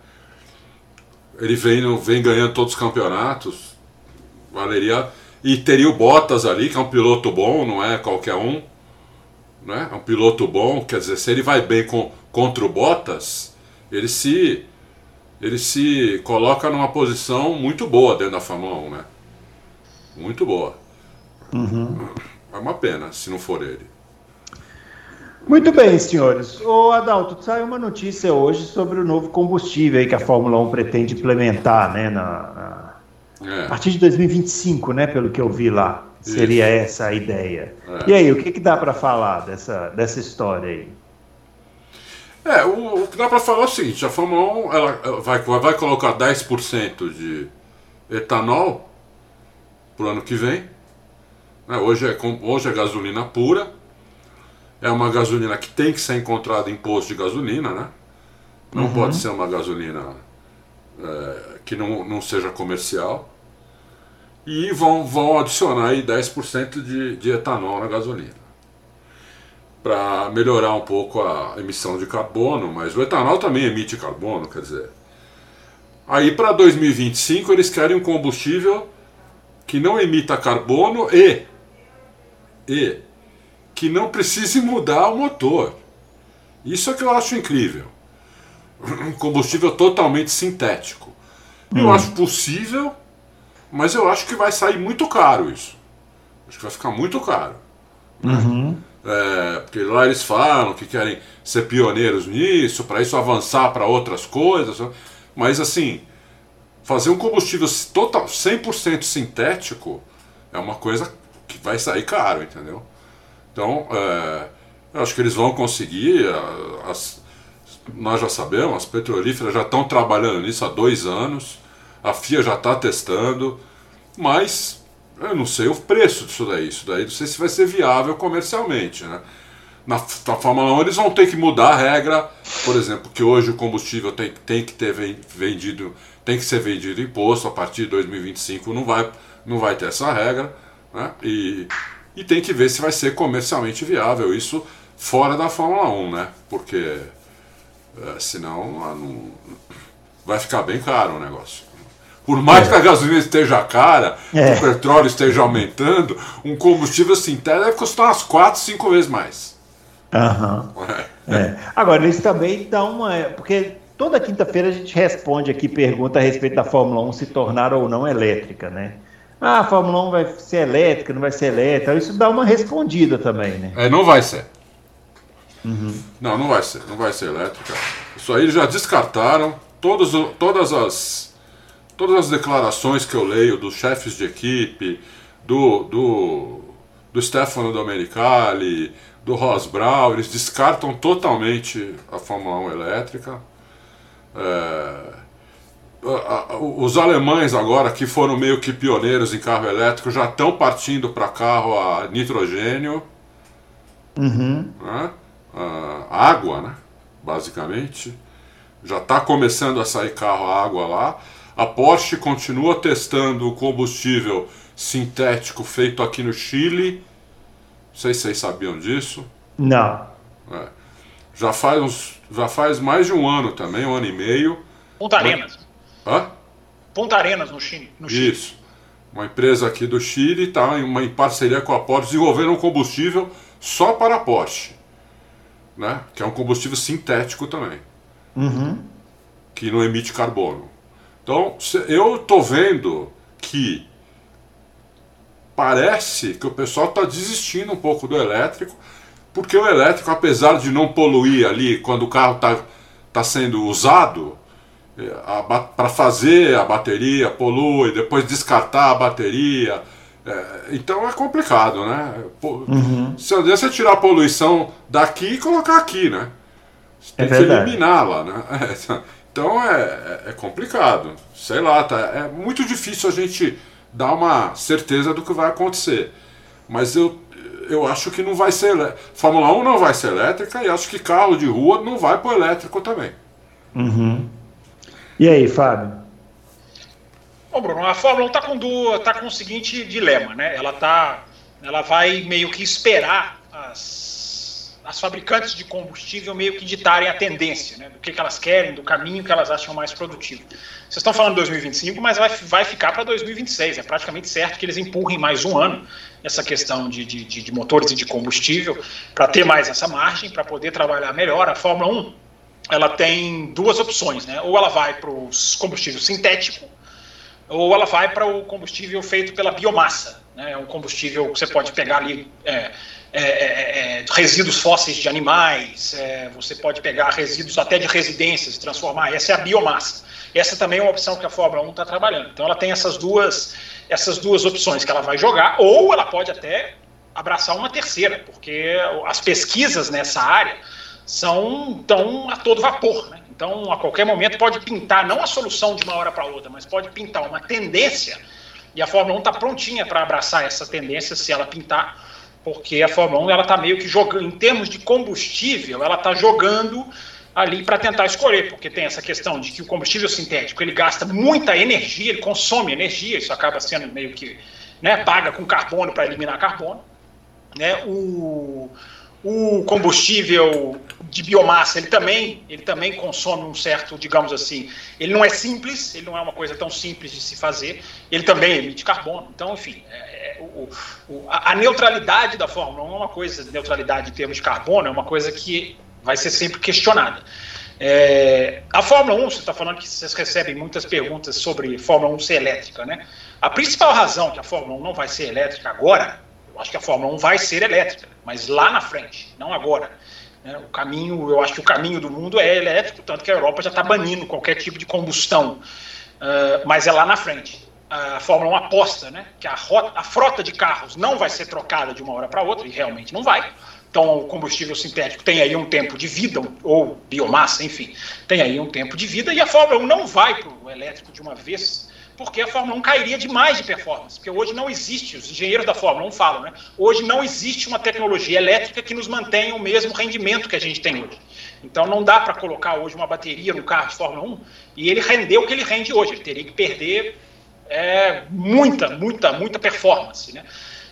ele vem, vem ganhando todos os campeonatos, valeria. E teria o Bottas ali, que é um piloto bom, não é qualquer um. Né? É um piloto bom, quer dizer, se ele vai bem com, contra o Bottas, ele se, ele se coloca numa posição muito boa dentro da Fórmula 1, né? Muito boa. Uhum. É uma pena se não for ele. Muito bem, senhores. Ô Adalto, saiu uma notícia hoje sobre o novo combustível que a Fórmula 1 pretende implementar, né? Na, na... É. A partir de 2025, né? Pelo que eu vi lá. Seria Isso. essa a ideia. É. E aí, o que, que dá para falar dessa, dessa história aí? É, o, o que dá para falar é o seguinte: a Fórmula 1 ela vai, vai colocar 10% de etanol para o ano que vem. É, hoje, é, hoje é gasolina pura. É uma gasolina que tem que ser encontrada em posto de gasolina, né? Não uhum. pode ser uma gasolina é, que não, não seja comercial. E vão, vão adicionar aí 10% de, de etanol na gasolina. Para melhorar um pouco a emissão de carbono, mas o etanol também emite carbono, quer dizer. Aí para 2025 eles querem um combustível que não emita carbono e, e que não precise mudar o motor. Isso é que eu acho incrível. Um combustível totalmente sintético. Eu hum. acho possível, mas eu acho que vai sair muito caro isso. Acho que vai ficar muito caro. Uhum. É, porque lá eles falam que querem ser pioneiros nisso, para isso avançar para outras coisas. Mas assim, fazer um combustível total 100% sintético é uma coisa que vai sair caro, entendeu? Então, é, eu acho que eles vão conseguir. As, nós já sabemos, as petrolíferas já estão trabalhando nisso há dois anos, a FIA já está testando, mas eu não sei o preço disso daí. Isso daí não sei se vai ser viável comercialmente, né? Na, na Fórmula 1 eles vão ter que mudar a regra, por exemplo, que hoje o combustível tem, tem que ter vendido tem que ser vendido imposto a partir de 2025 não vai, não vai ter essa regra, né? E, e tem que ver se vai ser comercialmente viável isso fora da Fórmula 1, né? Porque é, senão ah, não, vai ficar bem caro o negócio. Por mais é. que a gasolina esteja cara, é. o petróleo esteja aumentando, um combustível sintético deve custar umas 4, 5 vezes mais. Uhum. É. Agora, eles também dão uma. Porque Toda quinta-feira a gente responde aqui pergunta a respeito da Fórmula 1 se tornar ou não elétrica, né? Ah, a Fórmula 1 vai ser elétrica, não vai ser elétrica. Isso dá uma respondida também, né? É, não vai ser. Uhum. Não, não vai ser. Não vai ser elétrica. Isso aí já descartaram. Todos, todas as todas as declarações que eu leio dos chefes de equipe, do, do, do Stefano Domenicali, do Ross Brown, eles descartam totalmente a Fórmula 1 elétrica. É, os alemães agora que foram meio que pioneiros em carro elétrico já estão partindo para carro a nitrogênio, uhum. né? a água, né? basicamente. Já está começando a sair carro a água lá. A Porsche continua testando o combustível sintético feito aqui no Chile. Não sei se vocês sabiam disso. Não. É. Já faz, uns, já faz mais de um ano também, um ano e meio. Ponta Arenas. Hã? Ponta Arenas, no Chile. No Chile. Isso. Uma empresa aqui do Chile está em, uma, em parceria com a Porsche desenvolvendo um combustível só para a Porsche. Né? Que é um combustível sintético também. Uhum. Que não emite carbono. Então, eu estou vendo que parece que o pessoal está desistindo um pouco do elétrico porque o elétrico, apesar de não poluir ali quando o carro está tá sendo usado, para fazer a bateria polui, depois descartar a bateria. É, então é complicado, né? Uhum. Se você tirar a poluição daqui e colocar aqui, né? Você tem é que eliminá-la, né? É, então é, é complicado. Sei lá, tá, é muito difícil a gente dar uma certeza do que vai acontecer. Mas eu eu acho que não vai ser. Fórmula 1 não vai ser elétrica e acho que carro de rua não vai para elétrico também. Uhum. E aí, Fábio? Bom, Bruno, a Fórmula 1 está com, tá com o seguinte dilema, né? Ela está ela vai meio que esperar as, as fabricantes de combustível meio que ditarem a tendência, né, do que, que elas querem, do caminho que elas acham mais produtivo. Vocês estão falando 2025, mas vai, vai ficar para 2026. É praticamente certo que eles empurrem mais um ano essa questão de, de, de motores e de combustível para ter mais essa margem, para poder trabalhar melhor. A Fórmula 1 ela tem duas opções, né? Ou ela vai para o combustível sintético, ou ela vai para o combustível feito pela biomassa. Né? É um combustível que você pode pegar ali é, é, é, é resíduos fósseis de animais, é, você pode pegar resíduos até de residências e transformar. Essa é a biomassa. Essa também é uma opção que a Fórmula 1 está trabalhando. Então ela tem essas duas, essas duas opções que ela vai jogar, ou ela pode até abraçar uma terceira, porque as pesquisas nessa área são tão a todo vapor. Né? Então, a qualquer momento pode pintar, não a solução de uma hora para outra, mas pode pintar uma tendência, e a Fórmula 1 está prontinha para abraçar essa tendência se ela pintar, porque a Fórmula 1 está meio que jogando, em termos de combustível, ela está jogando ali para tentar escolher, porque tem essa questão de que o combustível sintético ele gasta muita energia, ele consome energia, isso acaba sendo meio que né, paga com carbono para eliminar carbono. Né, o, o combustível de biomassa, ele também, ele também consome um certo, digamos assim, ele não é simples, ele não é uma coisa tão simples de se fazer, ele também emite carbono. Então, enfim, é, é, o, o, a, neutralidade da Fórmula 1 é uma coisa, neutralidade em termos de carbono é uma coisa que vai ser sempre questionada. É, a Fórmula 1, você está falando que vocês recebem muitas perguntas sobre Fórmula 1 ser elétrica, né? A principal razão que a Fórmula 1 não vai ser elétrica agora eu acho que a Fórmula 1 vai ser elétrica, mas lá na frente, não agora. Né? O caminho, eu acho que o caminho do mundo é elétrico, tanto que a Europa já está banindo qualquer tipo de combustão, uh, mas é lá na frente. A Fórmula 1 aposta né, que a, rota, a frota de carros não vai ser trocada de uma hora para outra, e realmente não vai. Então, o combustível sintético tem aí um tempo de vida, ou biomassa, enfim, tem aí um tempo de vida, e a Fórmula 1 não vai para o elétrico de uma vez porque a Fórmula 1 cairia demais de performance. Porque hoje não existe, os engenheiros da Fórmula 1 falam, né? Hoje não existe uma tecnologia elétrica que nos mantenha o mesmo rendimento que a gente tem hoje. Então não dá para colocar hoje uma bateria no carro de Fórmula 1 e ele render o que ele rende hoje. Ele teria que perder é, muita, muita, muita performance, né?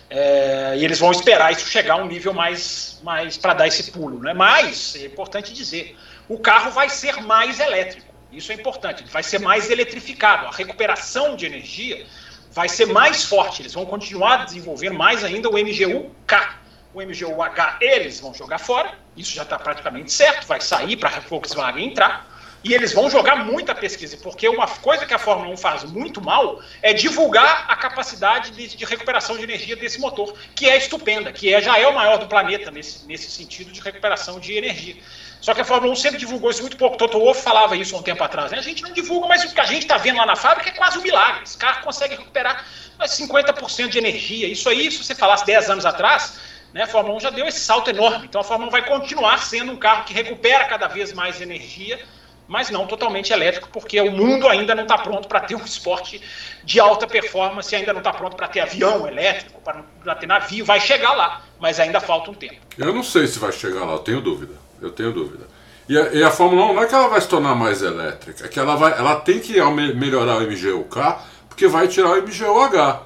É, e eles vão esperar isso chegar a um nível mais, mais para dar esse pulo, né? Mas é importante dizer, o carro vai ser mais elétrico. Isso é importante, vai ser mais eletrificado. A recuperação de energia vai ser mais forte. Eles vão continuar desenvolvendo mais ainda o MGU-K. O MGU-H eles vão jogar fora, isso já está praticamente certo, vai sair para a Volkswagen entrar. E eles vão jogar muita pesquisa, porque uma coisa que a Fórmula 1 faz muito mal é divulgar a capacidade de, de recuperação de energia desse motor, que é estupenda, que é, já é o maior do planeta nesse, nesse sentido de recuperação de energia. Só que a Fórmula 1 sempre divulgou isso muito pouco. Toto Wolff falava isso há um tempo atrás. Né? A gente não divulga, mas o que a gente está vendo lá na fábrica é quase um milagre. Esse carro consegue recuperar 50% de energia. Isso aí, se você falasse 10 anos atrás, né, a Fórmula 1 já deu esse salto enorme. Então a Fórmula 1 vai continuar sendo um carro que recupera cada vez mais energia, mas não totalmente elétrico, porque o mundo ainda não está pronto para ter um esporte de alta performance, ainda não está pronto para ter avião elétrico, para ter navio. Vai chegar lá, mas ainda falta um tempo. Eu não sei se vai chegar lá, tenho dúvida eu tenho dúvida. E a, e a, Fórmula 1 não é que ela vai se tornar mais elétrica, é que ela, vai, ela tem que melhorar o MGU-K, porque vai tirar o MGU-H.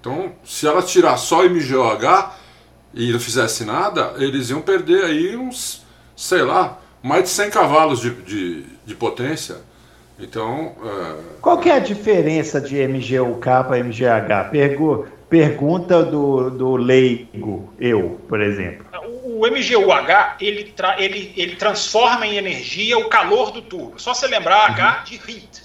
Então, se ela tirar só o MGU-H e não fizesse nada, eles iam perder aí uns, sei lá, mais de 100 cavalos de, de, de potência. Então. É... Qual que é a diferença de MGU-K para MGH? Pergu pergunta do, do leigo, eu, por exemplo o MGUH ele, tra, ele, ele transforma em energia o calor do turbo. Só você lembrar uhum. H de heat.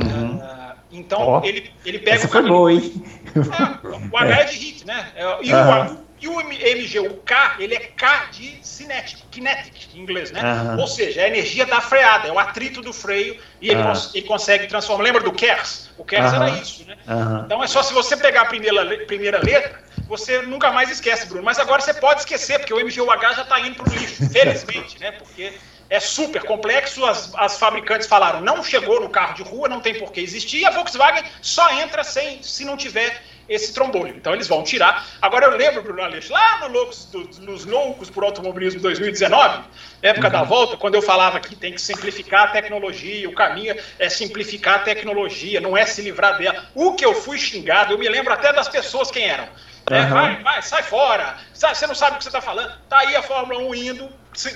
Uhum. Uh, então oh, ele, ele pega essa o. Foi boa, hein? É, o H é. é de heat, né? E, uhum. o, e o MGUK, ele é K de cinético, kinetic em inglês, né? Ou seja, é a energia da freada, é o atrito do freio e ele, cons ele consegue transformar. Lembra do KERS? O KERS era isso, né? Então é só se você pegar a primeira, primeira letra você nunca mais esquece, Bruno. Mas agora você pode esquecer, porque o MGUH já está indo para o lixo, felizmente, né? Porque é super complexo. As, as fabricantes falaram, não chegou no carro de rua, não tem por que existir. E a Volkswagen só entra sem, se não tiver esse trombolho. Então eles vão tirar. Agora eu lembro, Bruno Aleixo, lá no Loucos, do, nos Loucos por Automobilismo 2019, época uhum. da volta, quando eu falava que tem que simplificar a tecnologia, o caminho é simplificar a tecnologia, não é se livrar dela. O que eu fui xingado, eu me lembro até das pessoas quem eram É, vai, vai, sai fora. Você não sabe o que você está falando. Tá aí a Fórmula 1 indo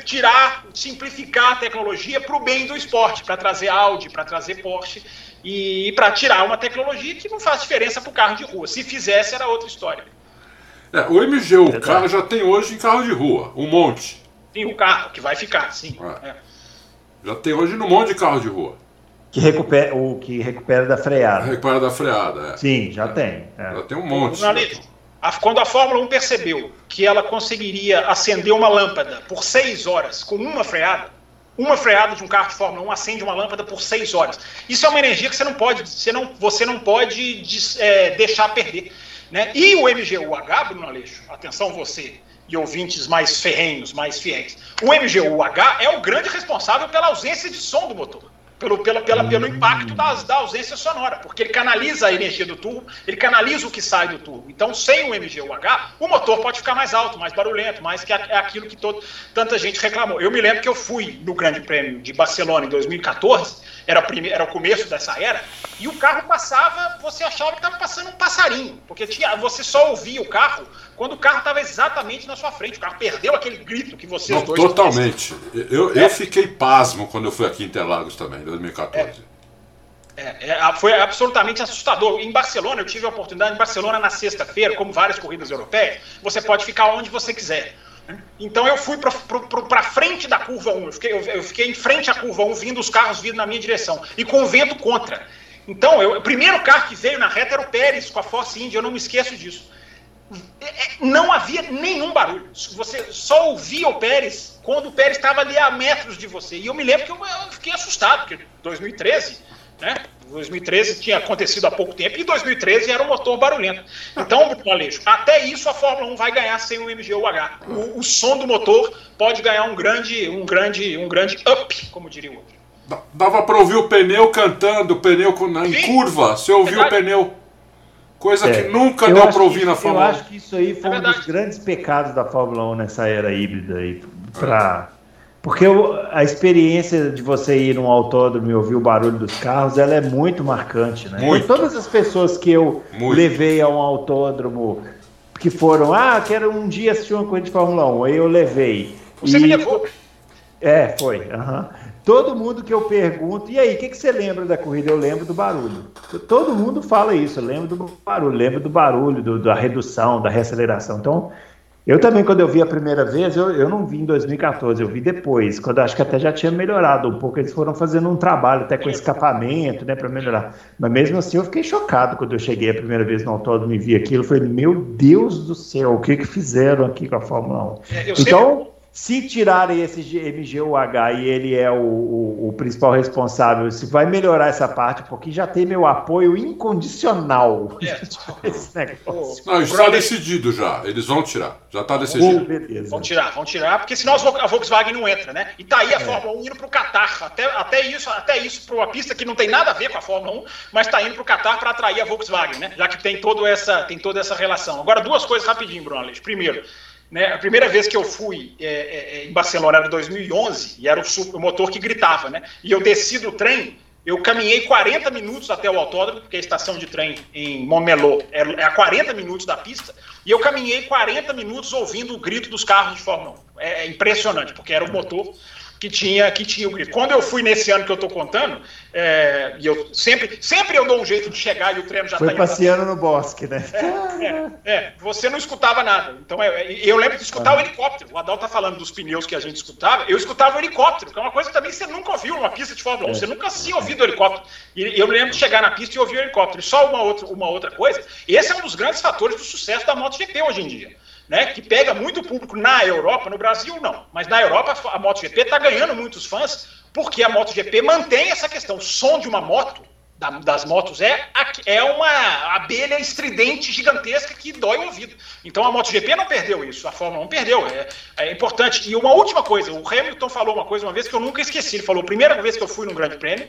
tirar, simplificar a tecnologia para o bem do esporte, para trazer Audi, para trazer Porsche e para tirar uma tecnologia que não faz diferença para o carro de rua. Se fizesse, era outra história. É, o MG, o carro já tem hoje em carro de rua, um monte. Tem o carro, que vai ficar, sim. É. É. Já tem hoje um monte de carro de rua. Que recupera, o que recupera da freada. Recupera da freada, é. Sim, já tem. É. Já tem um monte. A, quando a Fórmula 1 percebeu que ela conseguiria acender uma lâmpada por seis horas com uma freada, uma freada de um carro de Fórmula 1 acende uma lâmpada por seis horas. Isso é uma energia que você não pode, você não, você não pode é, deixar perder. Né? E o MGUH, Bruno Aleixo, atenção você e ouvintes mais ferrenhos, mais fiéis, o MGUH é o grande responsável pela ausência de som do motor pelo, pela, pela, pelo impacto das, da ausência sonora, porque ele canaliza a energia do turbo, ele canaliza o que sai do turbo. Então, sem o MGUH, o motor pode ficar mais alto, mais barulhento, mais que é aquilo que todo, tanta gente reclamou. Eu me lembro que eu fui no Grande Prêmio de Barcelona em 2014, era, prime, era o começo dessa era, e o carro passava, você achava que estava passando um passarinho, porque tinha, você só ouvia o carro quando o carro estava exatamente na sua frente. O carro perdeu aquele grito que vocês Não, dois Totalmente. Eu, é. eu fiquei pasmo quando eu fui aqui em Interlagos também, em 2014. É. É, foi absolutamente assustador. Em Barcelona, eu tive a oportunidade, em Barcelona na sexta-feira, como várias corridas europeias, você pode ficar onde você quiser. Então eu fui para frente da curva 1, eu fiquei, eu, eu fiquei, em frente à curva 1, vindo os carros vindo na minha direção, e com o vento contra. Então, eu, o primeiro carro que veio na reta era o Pérez com a Force India, eu não me esqueço disso. É, é, não havia nenhum barulho. Você só ouvia o Pérez quando o Pérez estava ali a metros de você. E eu me lembro que eu, eu fiquei assustado, porque 2013, né? 2013 tinha acontecido há pouco tempo e 2013 era um motor barulhento. Então, Bruno Aleixo, até isso a Fórmula 1 vai ganhar sem o MGUH. O, o som do motor pode ganhar um grande, um grande, um grande up, como diria o outro. Dava para ouvir o pneu cantando, o pneu em Sim, curva. Você ouviu o pneu Coisa é. que nunca eu deu para ouvir na Fórmula 1. Eu acho que isso aí foi é um dos grandes pecados da Fórmula 1 nessa era híbrida. Aí, pra... Porque a experiência de você ir num autódromo e ouvir o barulho dos carros, ela é muito marcante, né? Muito. todas as pessoas que eu muito. levei a um autódromo que foram, ah, quero um dia assistir uma corrida de Fórmula 1, aí eu levei. Você e... me levou? É, foi. Uhum. Todo mundo que eu pergunto, e aí, o que, que você lembra da corrida? Eu lembro do barulho. Todo mundo fala isso, eu lembro do barulho, lembro do barulho, do, da redução, da reaceleração. Então, eu também, quando eu vi a primeira vez, eu, eu não vi em 2014, eu vi depois, quando acho que até já tinha melhorado um pouco. Eles foram fazendo um trabalho até com escapamento, né, para melhorar. Mas mesmo assim, eu fiquei chocado quando eu cheguei a primeira vez no autódromo e vi aquilo. Eu falei, meu Deus do céu, o que, que fizeram aqui com a Fórmula 1? É, então. Sempre se tirarem esse MGUH e ele é o, o, o, principal responsável, se vai melhorar essa parte, porque já tem meu apoio incondicional. É. esse negócio. Não, está decidido já. Eles vão tirar. Já está decidido. Oh, vão tirar, vão tirar, porque senão a Volkswagen não entra, né? E tá aí a é. Fórmula 1 indo para o Qatar. Até, até isso, até isso para uma pista que não tem nada a ver com a Fórmula 1, mas está indo para o Qatar para atrair a Volkswagen, né? Já que tem, todo essa, tem toda essa relação. Agora, duas coisas rapidinho, Bruno Aleixo. Primeiro, né, a primeira vez que eu fui é, é, é em Barcelona era em 2011 e era o, o, motor que gritava, né? E eu desci do trem, eu caminhei 40 minutos até o autódromo, porque a estação de trem em Montmeló é, é a 40 minutos da pista, e eu caminhei 40 minutos ouvindo o grito dos carros de Fórmula 1. É, é impressionante, porque era o motor que tinha, que tinha o grito. Quando eu fui nesse ano que eu estou contando, é, e eu sempre, sempre eu dou um jeito de chegar e o treino já está passeando no bosque, né? É, é, é, você não escutava nada. Então é, eu lembro de escutar ah. o helicóptero. O Adal está falando dos pneus que a gente escutava. Eu escutava o helicóptero, que é uma coisa que também você nunca ouviu numa pista de Fórmula 1. É. Você nunca tinha ouvido o helicóptero. E eu lembro de chegar na pista e ouvir o helicóptero. Só uma outra, uma outra coisa. Esse é um dos grandes fatores do sucesso da MotoGP hoje em dia né, que pega muito público na Europa, no Brasil não, mas na Europa a MotoGP está ganhando muitos fãs porque a MotoGP mantém essa questão. O som de uma moto, da, das motos, é, é uma abelha estridente gigantesca que dói o ouvido. Então a MotoGP não perdeu isso, a Fórmula 1 perdeu. É, é importante. E uma última coisa, o Hamilton falou uma coisa uma vez que eu nunca esqueci. Ele falou: primeira vez que eu fui num grande prêmio,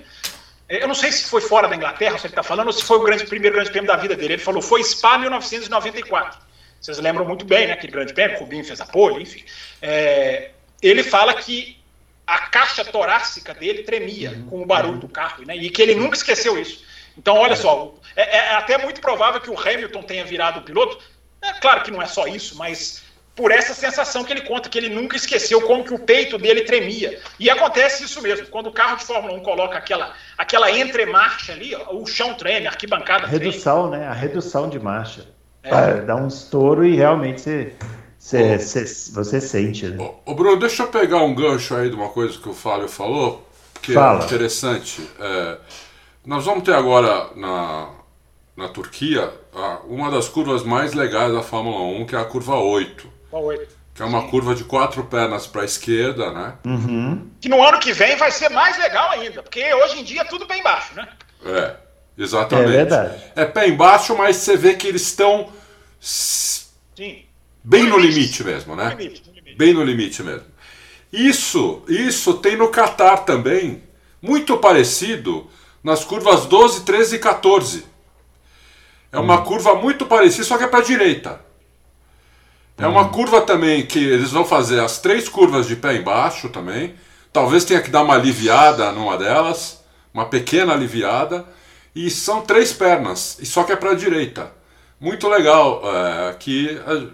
eu não sei se foi fora da Inglaterra, se ele está falando, ou se foi o grande, primeiro grande prêmio da vida dele. Ele falou: foi Spa 1994. Vocês lembram muito bem, né? Aquele grande prêmio, Rubinho fez a pole, enfim. É, ele fala que a caixa torácica dele tremia uhum. com o barulho do carro, né? E que ele nunca esqueceu isso. Então, olha só, é, é, até muito provável que o Hamilton tenha virado o piloto É claro que não é só isso, mas por essa sensação que ele conta, que ele nunca esqueceu como que o peito dele tremia. E acontece isso mesmo, quando o carro de Fórmula 1 coloca aquela, aquela entremarcha ali, o chão treme, a arquibancada redução, treme. né? A redução de marcha. É. Dá um estouro e realmente você, você, você, você sente. Né? Ô, Bruno, deixa eu pegar um gancho aí de uma coisa que o Fábio falou, que é Fala. é interessante. É, nós vamos ter agora na, na Turquia uma das curvas mais legais da Fórmula 1, que é a curva 8. Que é uma Sim. curva de quatro pernas para a esquerda, né? Uhum. Que no ano que vem vai ser mais legal ainda, porque hoje em dia é tudo bem baixo, né? É, exatamente. É verdade. É pé embaixo, mas você vê que eles estão bem no, no limite. mesmo, né? No limite, no limite. Bem no limite mesmo. Isso, isso tem no Qatar também, muito parecido nas curvas 12, 13 e 14. É uma hum. curva muito parecida, só que é para a direita. É uma curva também que eles vão fazer as três curvas de pé embaixo também. Talvez tenha que dar uma aliviada numa delas, uma pequena aliviada. E são três pernas, e só que é para a direita. Muito legal, é, que a,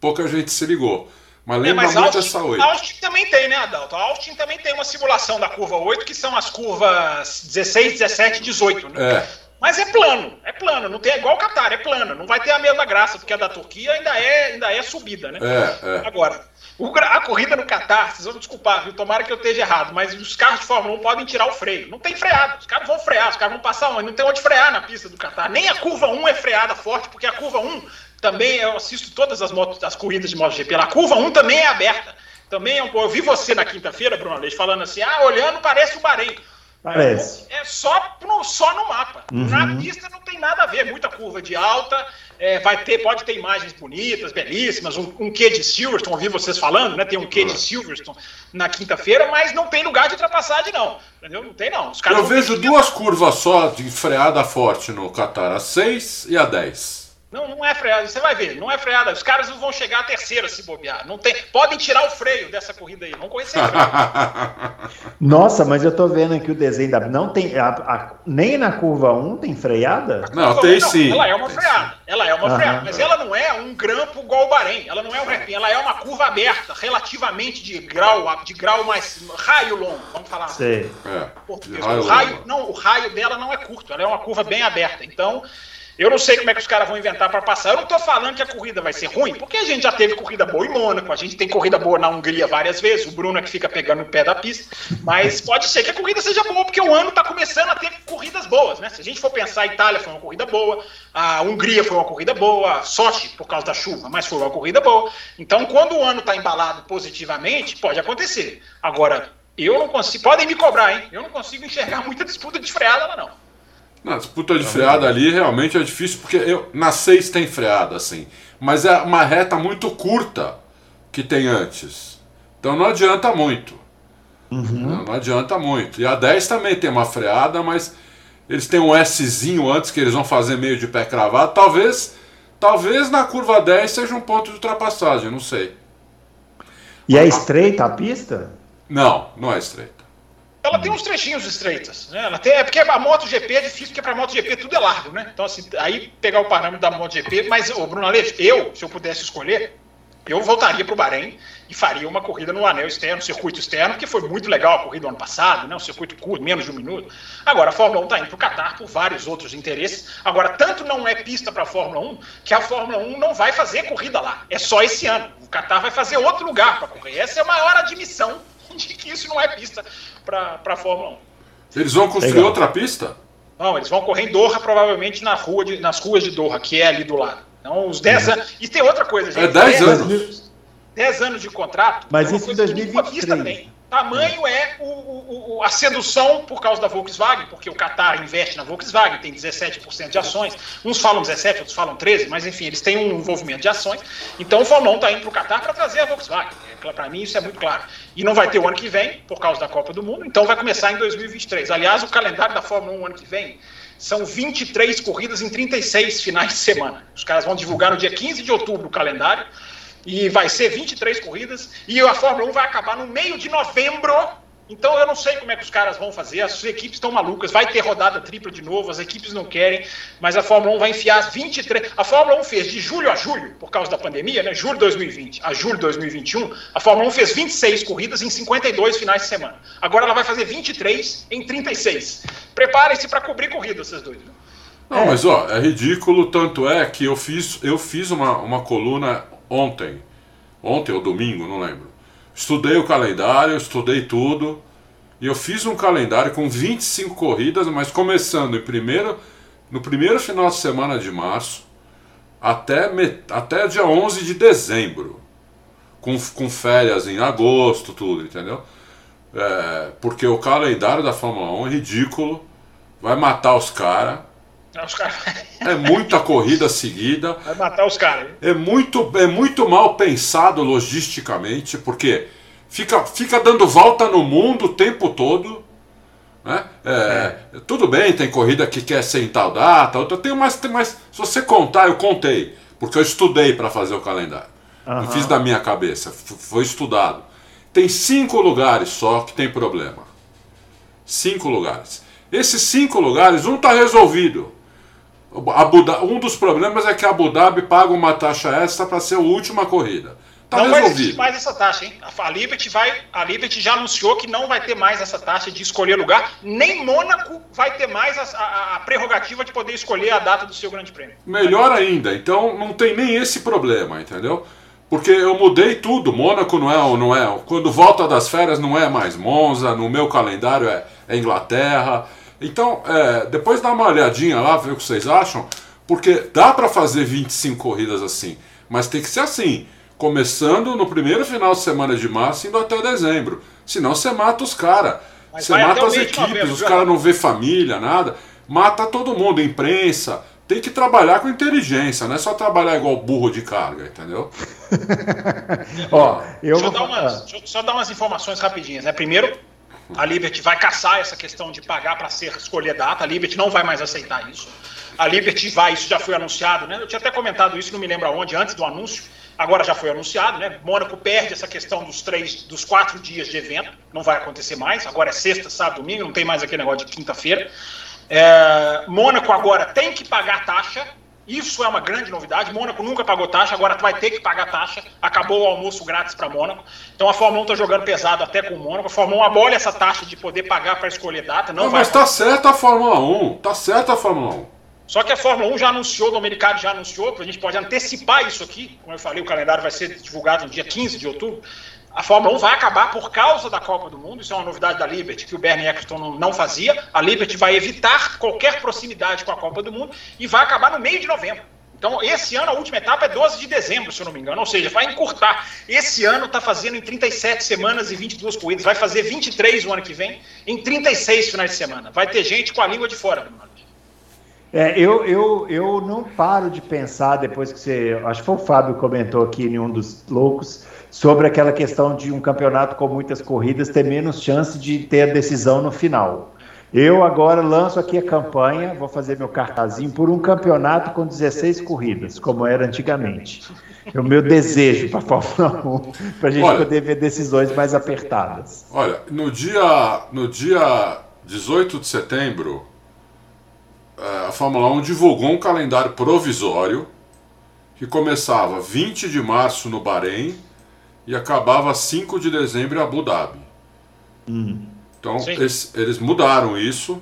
pouca gente se ligou. Mas lembra é, mas muito Austin, essa 8. Austin também tem, né, Adalto? Austin também tem uma simulação da curva 8, que são as curvas 16, 17 e 18. Né? É. Mas é plano, é plano, não tem é igual o Qatar, é plano, não vai ter a mesma graça, porque a da Turquia ainda é, ainda é subida, né? É, é. Agora, a corrida no Qatar, vocês vão desculpar, viu? Tomara que eu esteja errado, mas os carros de Fórmula 1 podem tirar o freio. Não tem freada, os caras vão frear, os caras vão passar onde? Não tem onde frear na pista do Qatar. Nem a curva 1 é freada forte, porque a curva 1 também, eu assisto todas as, motos, as corridas de MotoGP, a curva 1 também é aberta. Também é um, eu vi você na quinta-feira, Bruno Aleixo, falando assim, ah, olhando parece o Bahrein. Parece. É só no, só no mapa. Uhum. Na pista não tem nada a ver. Muita curva de alta. É, vai ter, pode ter imagens bonitas, belíssimas. Um, um quê de Silverstone, ouvi vocês falando, né? Tem um quê de Silverstone na quinta-feira, mas não tem lugar de ultrapassagem, não. Entendeu? Não tem, não. Eu vejo duas curvas só de freada forte no Qatar, a 6 e a 10. Não, não é freada, você vai ver, não é freada. Os caras não vão chegar à terceira se bobear. Não tem, podem tirar o freio dessa corrida aí, vão conhecer Nossa, mas eu tô vendo aqui o desenho da. Não tem. A, a, nem na curva 1 tem freada? Não, tem 1, sim. ela é uma freada. Sim. Ela é uma Aham. freada, mas ela não é um grampo igual o Bahrein. Ela não é um repinho, ela é uma curva aberta, relativamente de grau, de grau mais. raio longo, vamos falar. Sei. É, raio o raio, não, o raio dela não é curto, ela é uma curva bem aberta. Então. Eu não sei como é que os caras vão inventar para passar. Eu não estou falando que a corrida vai ser ruim, porque a gente já teve corrida boa em Mônaco, a gente tem corrida boa na Hungria várias vezes, o Bruno é que fica pegando o pé da pista. Mas pode ser que a corrida seja boa, porque o ano está começando a ter corridas boas, né? Se a gente for pensar, a Itália foi uma corrida boa, a Hungria foi uma corrida boa, a por causa da chuva, mas foi uma corrida boa. Então, quando o ano está embalado positivamente, pode acontecer. Agora, eu não consigo. Podem me cobrar, hein? Eu não consigo enxergar muita disputa de freada lá, não. Na disputa de freada ali realmente é difícil, porque eu, na 6 tem freada, assim. Mas é uma reta muito curta que tem antes. Então não adianta muito. Uhum. Não, não, adianta muito. E a 10 também tem uma freada, mas eles têm um Szinho antes que eles vão fazer meio de pé cravado. Talvez, talvez na curva 10 seja um ponto de ultrapassagem, não sei. E é estreita a pista? Não, não é estreita. Ela tem uns trechinhos estreitos, né? Ela tem, é porque a MotoGP é difícil, porque para MotoGP tudo é largo, né? Então, assim, aí pegar o parâmetro da MotoGP, mas, o Bruno Aleixo, eu, se eu pudesse escolher, eu voltaria para o Bahrein e faria uma corrida no anel externo, circuito externo, que foi muito legal a corrida do ano passado, né? um circuito curto, menos de um minuto. Agora, a Fórmula 1 está indo para o Qatar por vários outros interesses. Agora, tanto não é pista para a Fórmula 1 que a Fórmula 1 não vai fazer corrida lá. É só esse ano. O Qatar vai fazer outro lugar para correr. Essa é a maior admissão de que isso não é pista para a Fórmula 1. Eles vão construir Legal. outra pista? Não, eles vão correr em Doha, provavelmente na rua de, nas ruas de Doha, que é ali do lado. Então, uns 10 uhum. anos. E tem outra coisa, gente. É 10 anos. 10 anos de contrato. Mas é isso em 2023. Tamanho é o, o, a sedução por causa da Volkswagen, porque o Qatar investe na Volkswagen, tem 17% de ações. Uns falam 17, outros falam 13, mas enfim, eles têm um envolvimento de ações. Então o Fórmula 1 está indo para o Qatar para trazer a Volkswagen. É, para mim isso é muito claro. E não vai ter o ano que vem, por causa da Copa do Mundo, então vai começar em 2023. Aliás, o calendário da Fórmula 1 ano que vem são 23 corridas em 36 finais de semana. Os caras vão divulgar no dia 15 de outubro o calendário e vai ser 23 corridas, e a Fórmula 1 vai acabar no meio de novembro, Então eu não sei como é que os caras vão fazer, as equipes estão malucas, vai ter rodada tripla de novo, as equipes não querem, mas a Fórmula 1 vai enfiar 23. A Fórmula 1 fez de julho a julho, por causa da pandemia, né? Julho de 2020 a julho de 2021, a Fórmula 1 fez 26 corridas em 52 finais de semana. Agora ela vai fazer 23 em 36. Preparem-se para cobrir corridas, esses dois. Não, é. mas ó, é ridículo, tanto é que eu fiz, eu fiz uma, uma coluna ontem, ontem ou domingo, não lembro Estudei o calendário, estudei tudo. E eu fiz um calendário com 25 corridas, mas começando em primeiro, no primeiro final de semana de março até, até dia 11 de dezembro. Com, com férias em agosto, tudo, entendeu? É, porque o calendário da Fórmula 1 é ridículo, vai matar os caras. É muita corrida seguida. Vai matar os caras. É muito, é muito mal pensado logisticamente, porque fica, fica dando volta no mundo o tempo todo. Né? É, é. Tudo bem, tem corrida que quer ser em tal data, outra tem mais, tem mais. Se você contar, eu contei, porque eu estudei para fazer o calendário. Uhum. Não fiz da minha cabeça, foi estudado. Tem cinco lugares só que tem problema. Cinco lugares. Esses cinco lugares, um está resolvido. Um dos problemas é que a Abu Dhabi paga uma taxa extra para ser a última corrida. Tá não resolvido. vai existir mais essa taxa, hein? A Liberty, vai, a Liberty já anunciou que não vai ter mais essa taxa de escolher lugar, nem Mônaco vai ter mais a, a, a, prerrogativa de poder escolher a data do seu grande prêmio. Melhor ainda, então não tem nem esse problema, entendeu? Porque eu mudei tudo, Mônaco não é, não é. Quando volta das férias não é mais Monza, no meu calendário é, é Inglaterra. Então, é, depois dá uma olhadinha lá, ver o que vocês acham, porque dá para fazer 25 corridas assim, mas tem que ser assim, começando no primeiro final de semana de março indo até dezembro. Senão você mata os caras. Você mata as equipes, os caras não vê família, nada. Mata todo mundo, imprensa. Tem que trabalhar com inteligência, não é só trabalhar igual burro de carga, entendeu? Ó, eu deixa, eu dar umas, deixa eu só dar umas informações rapidinhas. Né? Primeiro, a Liberty vai caçar essa questão de pagar para ser escolher data. A Liberty não vai mais aceitar isso. A Liberty vai, isso já foi anunciado, né? Eu tinha até comentado isso, não me lembro aonde, antes do anúncio. Agora já foi anunciado, né? Mônaco perde essa questão dos três, dos quatro dias de evento, não vai acontecer mais. Agora é sexta, sábado, domingo, não tem mais aquele negócio de quinta-feira. É, Mônaco agora tem que pagar taxa. Isso é uma grande novidade. Mônaco nunca pagou taxa, agora vai ter que pagar taxa. Acabou o almoço grátis para Mônaco. Então a Fórmula 1 está jogando pesado até com o Mônaco. A Fórmula 1 abole essa taxa de poder pagar para escolher data. Não, não mas tá certo a Fórmula 1. Tá certo a Fórmula 1. Só que a Fórmula 1 já anunciou, o Domenicali já anunciou, a gente pode antecipar isso aqui, como eu falei, o calendário vai ser divulgado no dia 15 de outubro. A Fórmula 1 vai acabar por causa da Copa do Mundo, isso é uma novidade da Liberty que o Bernie Eccleston não fazia. A Liberty vai evitar qualquer proximidade com a Copa do Mundo e vai acabar no meio de novembro. Então, esse ano, a última etapa é 12 de dezembro, se eu não me engano. Ou seja, vai encurtar. Esse ano está fazendo em 37 semanas e 22 corridas. Vai fazer 23 o ano que vem, em 36 finais de semana. Vai ter gente com a língua de fora, Bruno. É, eu, eu, eu não paro de pensar, depois que você. Acho que foi o Fábio que comentou aqui em um dos loucos, sobre aquela questão de um campeonato com muitas corridas ter menos chance de ter a decisão no final. Eu agora lanço aqui a campanha, vou fazer meu cartazinho, por um campeonato com 16 corridas, como era antigamente. É o meu desejo para a Fórmula 1, para a gente olha, poder ver decisões mais apertadas. Olha, no dia, no dia 18 de setembro, é, a Fórmula 1 divulgou um calendário provisório que começava 20 de março no Bahrein e acabava 5 de dezembro em Abu Dhabi. Hum. Então eles, eles, mudaram isso.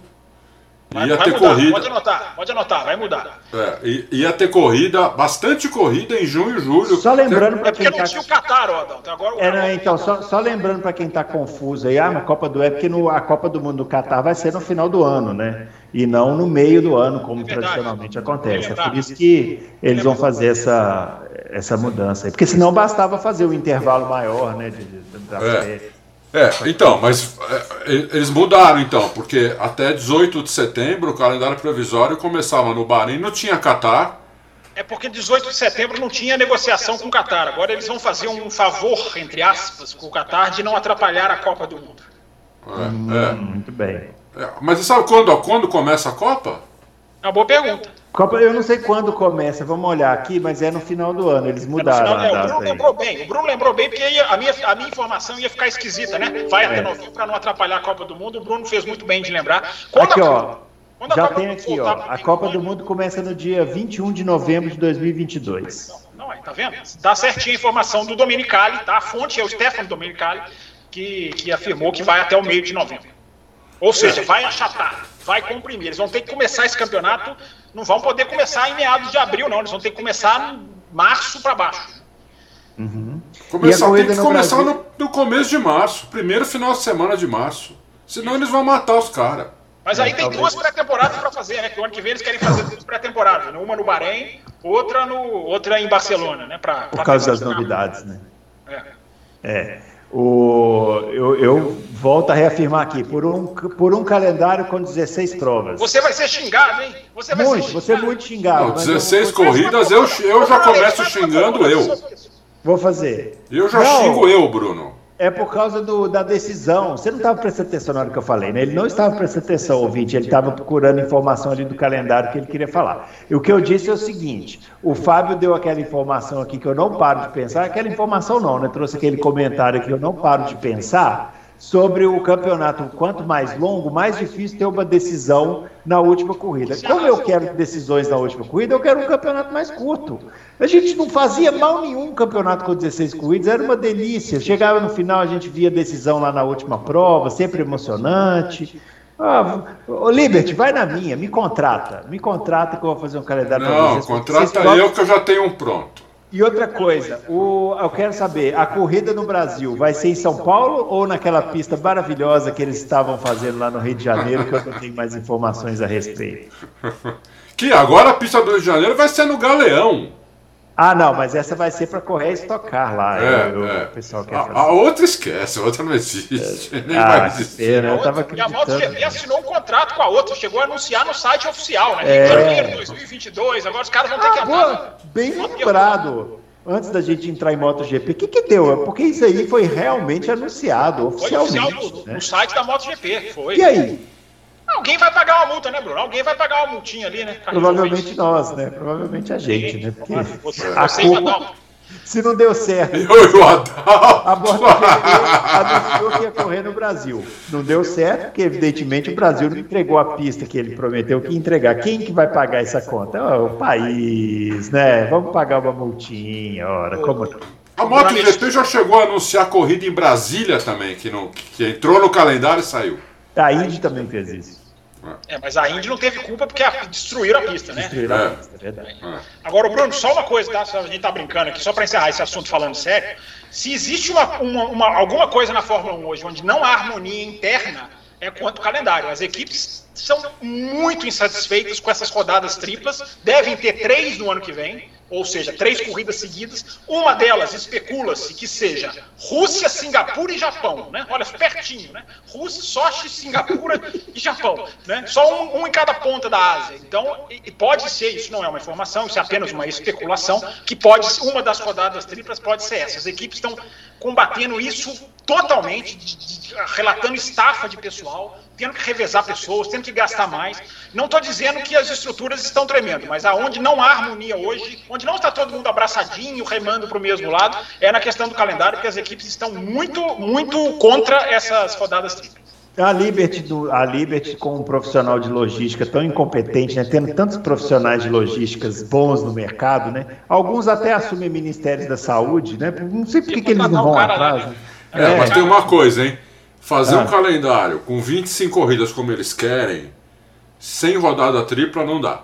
Vai, ia vai ter mudar, corrida. Pode anotar, pode anotar, vai mudar. É, ia ter corrida, bastante corrida em junho e julho. Só lembrando para quem está. o Qatar, agora é, não, então, só, só lembrando para quem está confuso aí, ah, a Copa do é porque no, a Copa do Mundo do Qatar vai ser no final do ano, né? E não no meio do ano, como é tradicionalmente acontece. É por isso que eles vão fazer essa, essa mudança. Porque senão bastava fazer o um intervalo maior, né? De, de, da é. É, então, mas é, eles mudaram então, porque até 18 de setembro o calendário provisório começava no Bahrein, não tinha Catar. É porque 18 de setembro não tinha negociação com o Catar. Agora eles vão fazer um favor, entre aspas, com o Catar de não atrapalhar a Copa do Mundo. É, hum, é. Muito bem. É, mas você sabe quando, quando começa a Copa? É uma boa pergunta. Copa, eu não sei quando começa, vamos olhar aqui, mas é no final do ano, eles mudaram é, final, é, O Bruno lembrou bem, o Bruno lembrou bem, porque a, minha, a minha informação ia ficar esquisita, né? Vai até é. novembro para não atrapalhar a Copa do Mundo, o Bruno fez muito bem de lembrar. Quando aqui, a, ó, já tem aqui, ó, a Copa do Mundo começa no dia 21 de novembro de 2022. Não, não, tá vendo? Dá certinho a informação do Domenicali, tá? A fonte é o Stefano Domenicali, que, que afirmou que vai até o meio de novembro. Ou seja, vai achatar, vai comprimir. Eles vão ter que começar esse campeonato não vão poder começar em meados de abril, não. Eles vão ter que começar março para baixo. Uhum. Começar, tem que começar no, no, começo de março, primeiro final de semana de março. Senão eles vão matar os caras. Mas aí é, tem talvez. duas pré-temporadas para fazer, né? Que o ano que vem eles querem fazer duas pré-temporadas. Né? Uma no Bahrein, outra, no, outra em Barcelona, né? Pra, Por causa das novidades, né? É. é. O, eu, eu, volto a reafirmar aqui, por um, por um calendário com 16 provas. Você vai ser xingado, hein? Você vai muito, ser você é muito xingado. Não, 16 eu, corridas, eu, eu já começo xingando eu. Vou fazer. Eu já não, xingo eu, Bruno. É por causa do, da decisão. Você não estava prestando atenção na hora que eu falei, né? Ele não estava prestando atenção, ouvinte. Ele estava procurando informação ali do calendário que ele queria falar. E o que eu disse é o seguinte: o Fábio deu aquela informação aqui que eu não paro de pensar. Aquela informação não, né? Trouxe aquele comentário que eu não paro de pensar sobre o campeonato. Quanto mais longo, mais difícil ter uma decisão na última corrida. Como eu quero decisões na última corrida, eu quero um campeonato mais curto. A gente não fazia mal nenhum um campeonato com 16 corridas, era uma delícia. Chegava no final, a gente via decisão lá na última prova, sempre emocionante. Ah, ô, Liberty, vai na minha, me contrata. Me contrata que eu vou fazer um calendário para vocês. Não, contrata eu que eu já tenho um pronto. E outra coisa, o, eu quero saber, a corrida no Brasil vai ser em São Paulo ou naquela pista maravilhosa que eles estavam fazendo lá no Rio de Janeiro, que eu não tenho mais informações a respeito? Que agora a pista do Rio de Janeiro vai ser no Galeão. Ah, não, mas essa vai ser para correr e estocar lá. É, eu, é. O pessoal quer fazer. A, a, outra esquece, a outra não existe. É. Nem ah, vai existir. Pena, eu tava e a MotoGP assinou um contrato com a outra, chegou a anunciar no site oficial, né? É. Janeiro 2022, agora os caras vão ter ah, que boa, Bem lembrado. Antes da gente entrar em MotoGP, o que, que deu? Porque isso aí foi realmente anunciado oficialmente. Foi oficial no, né? no site da MotoGP, foi. E aí? Alguém vai pagar uma multa, né, Bruno? Alguém vai pagar uma multinha ali, né? Provavelmente nós, né? Provavelmente a gente, né? Porque você, a culpa... Se não deu certo, eu, eu a MotoGP anunciou que ia correr no Brasil. Não deu certo, porque evidentemente o Brasil não entregou a pista que ele prometeu que ia entregar. Quem que vai pagar essa conta? o país, né? Vamos pagar uma multinha, ora, como A MotoGP já chegou a anunciar a corrida em Brasília também, que, não, que entrou no calendário e saiu. A Indy também fez isso. É, mas a Indy não teve culpa porque destruíram a pista, né? Destruíram a pista, é verdade. É. Agora, Bruno, só uma coisa, tá? A gente tá brincando aqui, só para encerrar esse assunto falando sério. Se existe uma, uma, uma, alguma coisa na Fórmula 1 hoje onde não há harmonia interna, é quanto ao calendário. As equipes são muito insatisfeitas com essas rodadas triplas, devem ter três no ano que vem ou seja, três corridas seguidas. Uma delas especula-se que seja Rússia, Singapura e Japão, né? Olha, pertinho, né? Rússia, Sochi, Singapura e Japão, né? Só um, um, em cada ponta da Ásia. Então, e pode ser, isso não é uma informação, isso é apenas uma especulação, que pode, uma das rodadas triplas pode ser essa. As equipes estão combatendo isso totalmente, relatando estafa de pessoal, tendo que revezar pessoas, tendo que gastar mais. Não estou dizendo que as estruturas estão tremendo, mas aonde não há harmonia hoje, onde não está todo mundo abraçadinho, remando para o mesmo lado, é na questão do calendário, porque as equipes estão muito, muito contra essas rodadas triplas. A Liberty, do, a Liberty com um profissional de logística tão incompetente, né, tendo tantos profissionais de logísticas bons no mercado, né, alguns até assumem ministérios da saúde, né, não sei por que, que eles não vão atrás. Né? É, é, mas tem uma coisa, hein? Fazer ah. um calendário com 25 corridas como eles querem, sem rodada tripla, não dá.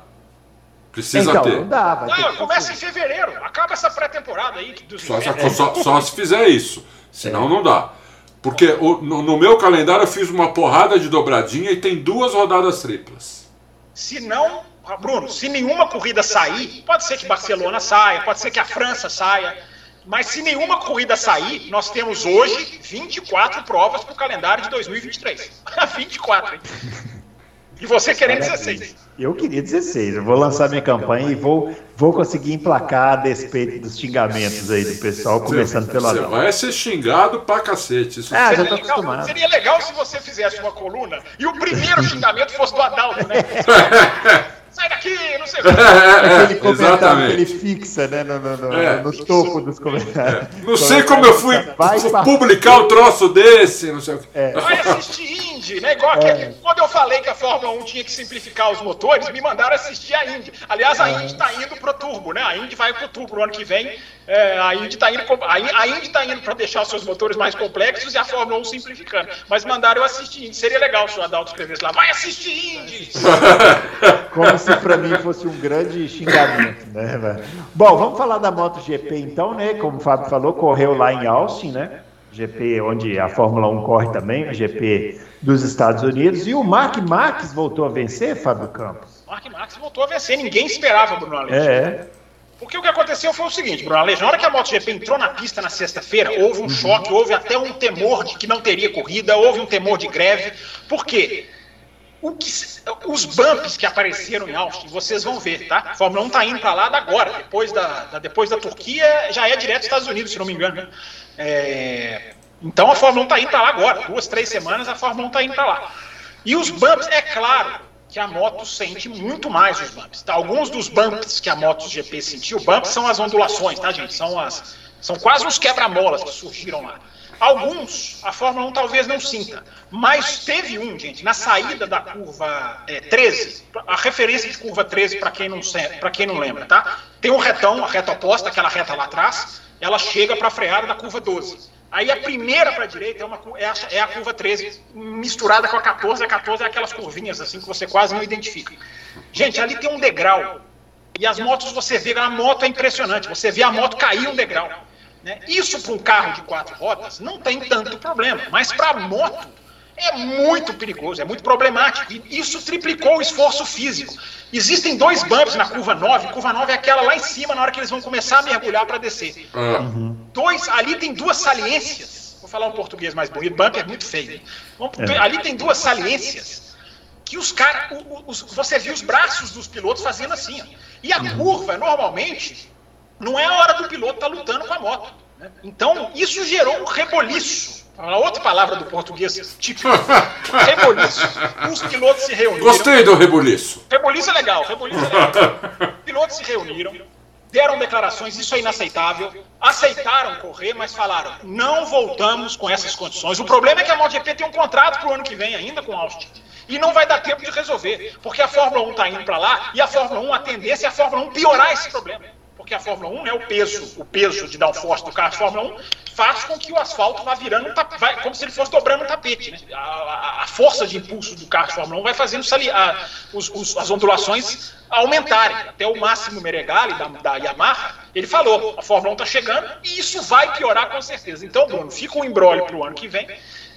Precisa então, ter. Não dá, vai não, começa em fevereiro. Acaba essa pré-temporada aí. Dos só, só, só, se fizer isso. Senão é. não dá. Porque no, meu calendário eu fiz uma porrada de dobradinha e tem duas rodadas triplas. Se não, Bruno, se nenhuma corrida sair, pode ser que Barcelona saia, pode ser que a França saia. Mas se nenhuma corrida sair, nós temos hoje 24 provas para o calendário de 2023. 24, hein? E você querendo 16. Eu queria 16. Eu vou lançar minha campanha e vou, vou conseguir emplacar a despeito dos xingamentos aí do pessoal, começando pelo Adão. Você vai ser xingado pra cacete. Isso ah, já tô legal, acostumado. Seria legal se você fizesse uma coluna e o primeiro xingamento fosse do Adalto, né? sai daqui, não sei o que. Aquele comentário que ele fixa, né, no, no, no, é. no topo dos comentários. É. Não sei como eu fui vai, publicar um troço desse, não sei o que. É. Vai assistir Indy, né? Igual é. quando eu falei que a Fórmula 1 tinha que simplificar os motores, me mandaram assistir a Indy. Aliás, a é. Indy está indo pro turbo, né? A Indy vai pro turbo no ano que vem. É, a Indy está indo, a Indy tá indo para deixar os seus motores mais complexos e a Fórmula 1 simplificando. Mas mandaram eu assistir Indy. Seria legal se o Adalto escrevesse lá, vai assistir Indy! Como se para mim fosse um grande xingamento, né? Bom, vamos falar da MotoGP então, né? Como o Fábio falou, correu lá em Austin, né? GP onde a Fórmula 1 corre também, o GP dos Estados Unidos. E o Mark Marques voltou a vencer, Fábio Campos? Mark Marques voltou a vencer, ninguém esperava, Bruno Aleixo. É. Porque o que aconteceu foi o seguinte, Bruno Aleixo, na hora que a MotoGP entrou na pista na sexta-feira, houve um uhum. choque, houve até um temor de que não teria corrida, houve um temor de greve. Por quê? Que, os bumps que apareceram em Austin, vocês vão ver, tá? A Fórmula 1 está indo para lá agora, depois da, da, depois da Turquia, já é direto dos Estados Unidos, se não me engano. É, então a Fórmula 1 está indo para lá agora, duas, três semanas a Fórmula 1 está indo para lá. E os bumps, é claro, que a moto sente muito mais os bumps. Tá? Alguns dos bumps que a MotoGP sentiu, bumps são as ondulações, tá, gente? São, as, são quase uns quebra-molas que surgiram lá. Alguns a Fórmula 1 talvez não sinta, mas teve um, gente, na saída da curva é, 13, a referência de curva 13, para quem, não, quem não lembra, tá? Tem um retão, a reta oposta, aquela reta lá atrás, ela chega para a freada da curva 12. Aí a primeira para a direita é, uma, é, a, é, a, curva 13, misturada com a 14. A 14 é aquelas curvinhas assim que você quase não identifica. Gente, ali tem um degrau. E as motos, você vê, a moto é impressionante. Você vê a moto cair um degrau. Né? Isso para um carro de quatro rodas não tem tanto problema. Mas para moto é muito perigoso, é muito problemático. E isso triplicou o esforço físico. Existem dois bumps na curva 9. Curva 9 é aquela lá em cima, na hora que eles vão começar a mergulhar para descer. Uhum. Dois, ali tem duas saliências. Vou falar um português mais bonito. Bump é muito feio. É. Ali tem duas saliências que os caras. Você viu os braços dos pilotos fazendo assim. Ó. E a uhum. curva, normalmente, não é a hora do piloto estar tá lutando com a moto. Né? Então, isso gerou um reboliço uma outra palavra do português típico. Reboliço. Os pilotos se reuniram. Gostei do reboliço. Reboliço é legal, reboliço é legal. Os pilotos se reuniram, deram declarações, isso é inaceitável, aceitaram correr, mas falaram, não voltamos com essas condições. O problema é que a MotoGP tem um contrato para o ano que vem ainda com Austin. E não vai dar tempo de resolver, porque a Fórmula 1 está indo para lá e a Fórmula 1, a tendência é a Fórmula 1 piorar esse problema porque a Fórmula 1 é o peso, o peso de downforce do carro de Fórmula 1 faz com que o asfalto vá virando, vai, como se ele fosse dobrando um tapete. Né? A, a, a, força de impulso do carro de Fórmula 1 vai fazendo a, os, os, as ondulações aumentarem. Até o Máximo Meregali, da, da Yamaha, ele falou, a Fórmula 1 está chegando e isso vai piorar com certeza. Então, Bruno, fica um embrólio para o ano que vem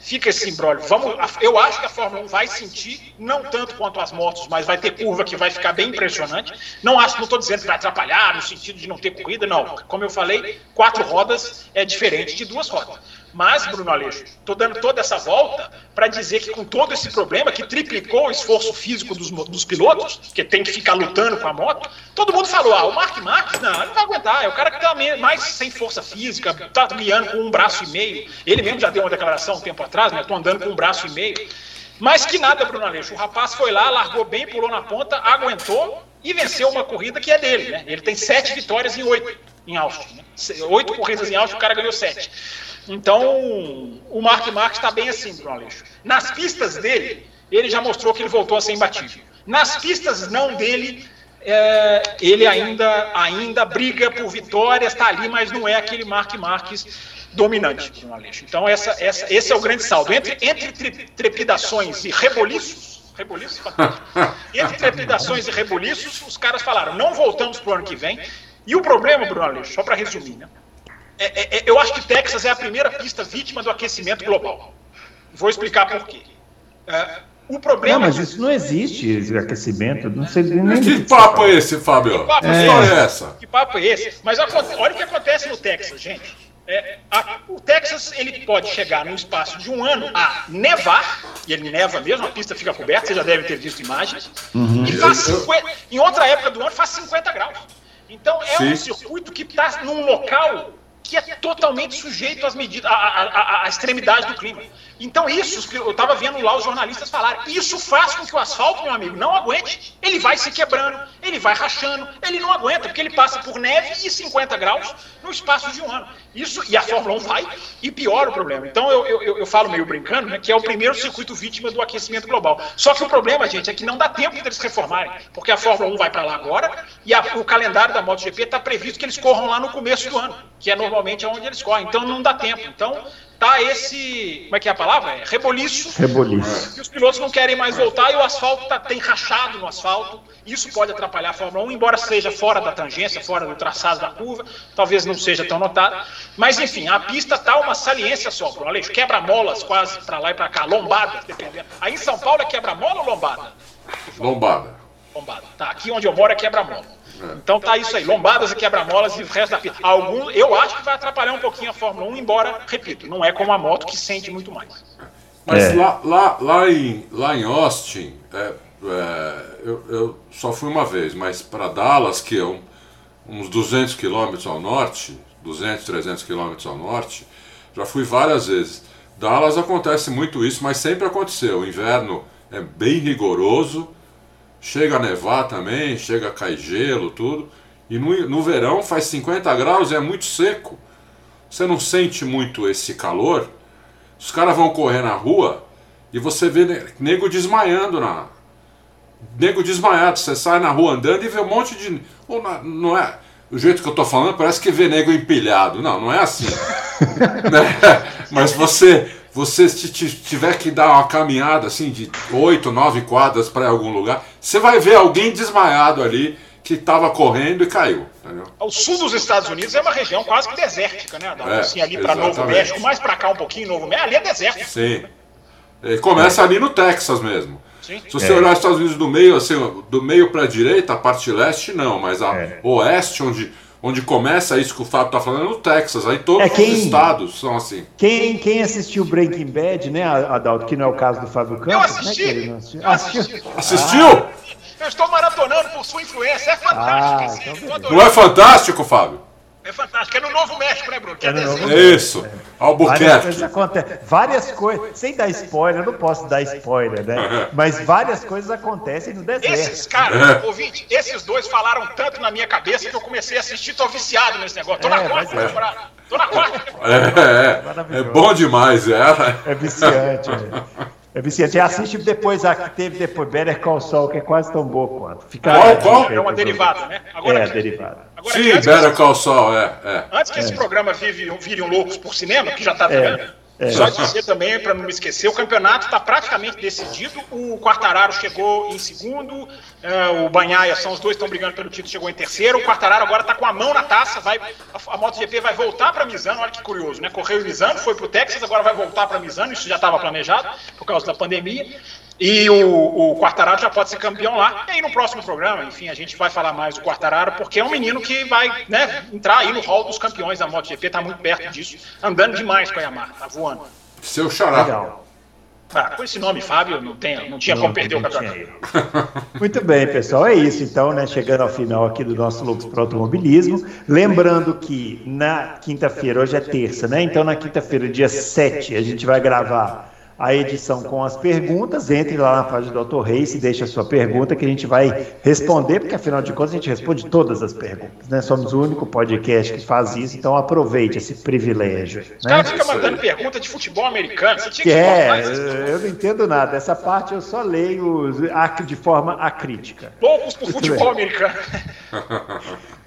fica esse imbróglio. Vamos, eu acho que a Fórmula 1 vai sentir, não tanto quanto as motos, mas vai ter curva que vai ficar bem impressionante. Não acho, não estou dizendo que vai atrapalhar no sentido de não ter corrida, não. Como eu falei, quatro rodas é diferente de duas rodas. Mas, Bruno Aleixo, estou dando toda essa volta para dizer que com todo esse problema, que triplicou o esforço físico dos, dos, pilotos, que tem que ficar lutando com a moto, todo mundo falou, ah, o Mark Marques, não, não vai aguentar, é o cara que está mais sem força física, está guiando com um braço e meio. Ele mesmo já deu uma declaração um tempo atrás, né, estou andando com um braço e meio. Mas que nada, Bruno Aleixo, o rapaz foi lá, largou bem, pulou na ponta, aguentou e venceu uma corrida que é dele, né? Ele tem sete vitórias em oito em Austin. Né? Oito corridas em Austin, o cara ganhou sete. Então, o Mark Marques está bem assim, Bruno Aleixo. Nas pistas dele, ele já mostrou que ele voltou a ser imbatível. Nas pistas não dele, é, ele ainda, ainda briga por vitórias, está ali, mas não é aquele Mark Marques dominante, Bruno Aleixo. Então, essa, essa, esse é o grande saldo. Entre, entre trepidações e reboliços, reboliços entre trepidações e reboliços, os caras falaram, não voltamos para o ano que vem. E o problema, Bruno Aleixo, só para resumir, né? É, é, é, eu acho que Texas é a primeira pista vítima do aquecimento global. Vou explicar por quê. É, o problema. Não, mas isso não existe, esse aquecimento. Não sei nem. Que papo é esse, Fábio? Que papo é, é essa? Que papo é esse? Mas olha o que acontece no Texas, gente. É, a, o Texas ele pode chegar num espaço de um ano a nevar, e ele neva mesmo, a pista fica coberta, você já deve ter visto imagens, uhum. e faz 50, em outra época do ano faz 50 graus. Então é Sim. um circuito que está num local que é totalmente sujeito às medidas, à, extremidade do clima. Então, isso, eu estava vendo lá os jornalistas falarem, isso faz com que o asfalto, meu amigo, não aguente. Ele vai se quebrando, ele vai rachando, ele não aguenta, porque ele passa por neve e 50 graus no espaço de um ano. Isso, e a Fórmula 1 vai e piora o problema. Então, eu, eu, eu falo meio brincando, né, que é o primeiro circuito vítima do aquecimento global. Só que o problema, gente, é que não dá tempo deles reformarem, porque a Fórmula 1 vai para lá agora e a, o calendário da MotoGP está previsto que eles corram lá no começo do ano, que é normalmente onde eles correm. Então, não dá tempo. Então, tá esse. Como é que é a palavra? É reboliço. Reboliço. E os pilotos não querem mais voltar e o asfalto tá, tem rachado no asfalto. Isso pode atrapalhar a Fórmula 1, embora seja fora da tangência, fora do traçado da curva, talvez não seja tão notado. Mas enfim, a pista tá uma saliência só, Bruno. Quebra-molas quase para lá e para cá, lombada, dependendo. Aí em São Paulo é quebra-mola ou lombada? Lombada. Lombada. Tá, aqui onde eu moro é quebra-mola. Então tá isso aí, lombadas e quebra-molas e o resto da pista. Algum, eu acho que vai atrapalhar um pouquinho a Fórmula 1, embora, repito, não é como a moto que sente muito mais. Mas é. lá, lá, lá, em, lá em Austin, é, é, eu, eu, só fui uma vez, mas para Dallas, que é um, uns 200 quilômetros ao norte, 200, 300 quilômetros ao norte, já fui várias vezes. Dallas acontece muito isso, mas sempre aconteceu. O inverno é bem rigoroso, Chega a nevar também, chega a cair gelo, tudo. E no, no verão faz 50 graus e é muito seco. Você não sente muito esse calor. Os caras vão correr na rua e você vê nego desmaiando na. Nego desmaiado. Você sai na rua andando e vê um monte de. Ou não é. O jeito que eu tô falando parece que vê nego empilhado. Não, não é assim. né? Mas você você tiver que dar uma caminhada assim de 8, 9 quadras para algum lugar, você vai ver alguém desmaiado ali que estava correndo e caiu. Entendeu? O sul dos Estados Unidos é uma região quase que desértica, né? É, assim, ali para Novo México, mais para cá um pouquinho, Novo México, ali é desértico. Sim. E começa é. ali no Texas mesmo. Sim. Se você é. olhar os Estados Unidos do meio, assim, do meio para a direita, a parte leste não, mas a é. oeste, onde onde começa isso que o Fábio está falando, é no Texas. Aí todos é, quem, os estados são assim. Quem, quem assistiu Breaking Bad, né, Adalto, que não é o caso do Fábio Campos, eu assisti. né? Que ele assistiu. assistiu? Assistiu? Ah. Eu estou maratonando por sua influência. É fantástico. Ah, então não é fantástico, Fábio? É fantástico. É no Novo México, né, Bruno? Que é, é Novo Isso. É. Albuquerque. Várias coisas acontecem. Várias coisas. Sem dar spoiler, eu não posso dar spoiler, né? Mas várias coisas acontecem no deserto. Esses caras, é. ouvinte, esses dois falaram tanto na minha cabeça que eu comecei a assistir, tô viciado nesse negócio. Tô na é, quarta é. temporada. Tô na quarta. É, é. É bom demais, é. É viciante, é. É viciante. Assiste depois a que teve depois, Better Call Saul, que é quase tão boa quanto. Fica qual, qual? É uma derivada, né? Agora, é, derivada. Agora, Sim, Better Call Saul, é, é. Antes que esse é. programa vire, vire um Loucos por Cinema, que já está vendo, é. Só dizer também, para não me esquecer, o campeonato está praticamente decidido. O Quartararo chegou em segundo, uh, o Banhaia, são os dois estão brigando pelo título, chegou em terceiro. O Quartararo agora está com a mão na taça, vai, a, a MotoGP vai voltar para Misano, olha que curioso, né? Correu em Misano, foi para o Texas, agora vai voltar para Misano, isso já estava planejado por causa da pandemia. E o, o Quartararo já pode ser campeão lá. E aí no próximo programa, enfim, a gente vai falar mais do Quartararo, porque é um menino que vai né, entrar aí no hall dos campeões da MotoGP, tá muito perto disso, andando demais com a Yamaha, tá voando. Seu xará. Legal. Ah, com esse nome, Fábio, não, tem, não tinha não, como perder o campeonato. Muito bem, pessoal. É isso, então, né? Chegando ao final aqui do nosso Lux para Automobilismo. Lembrando que na quinta-feira, hoje é terça, né? Então, na quinta-feira, dia 7, a gente vai gravar a edição com as perguntas. Entre lá na página do Dr. Reis e deixe a sua pergunta que a gente vai responder, porque afinal de contas a gente responde todas as perguntas. Né? Somos o único podcast que faz isso, então aproveite esse privilégio. Os né? caras ficam mandando pergunta de futebol americano. Você tinha que é, eu não entendo nada. Essa parte eu só leio de forma acrítica. Poucos por futebol americano.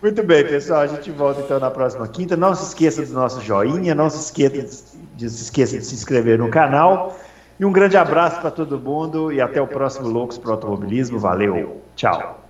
Muito bem, pessoal. A gente volta então na próxima quinta. Não se esqueça do nosso joinha, não se esqueça de, se esqueça de se inscrever no canal. E um grande abraço para todo mundo e até o próximo Loucos para o Automobilismo. Valeu, tchau.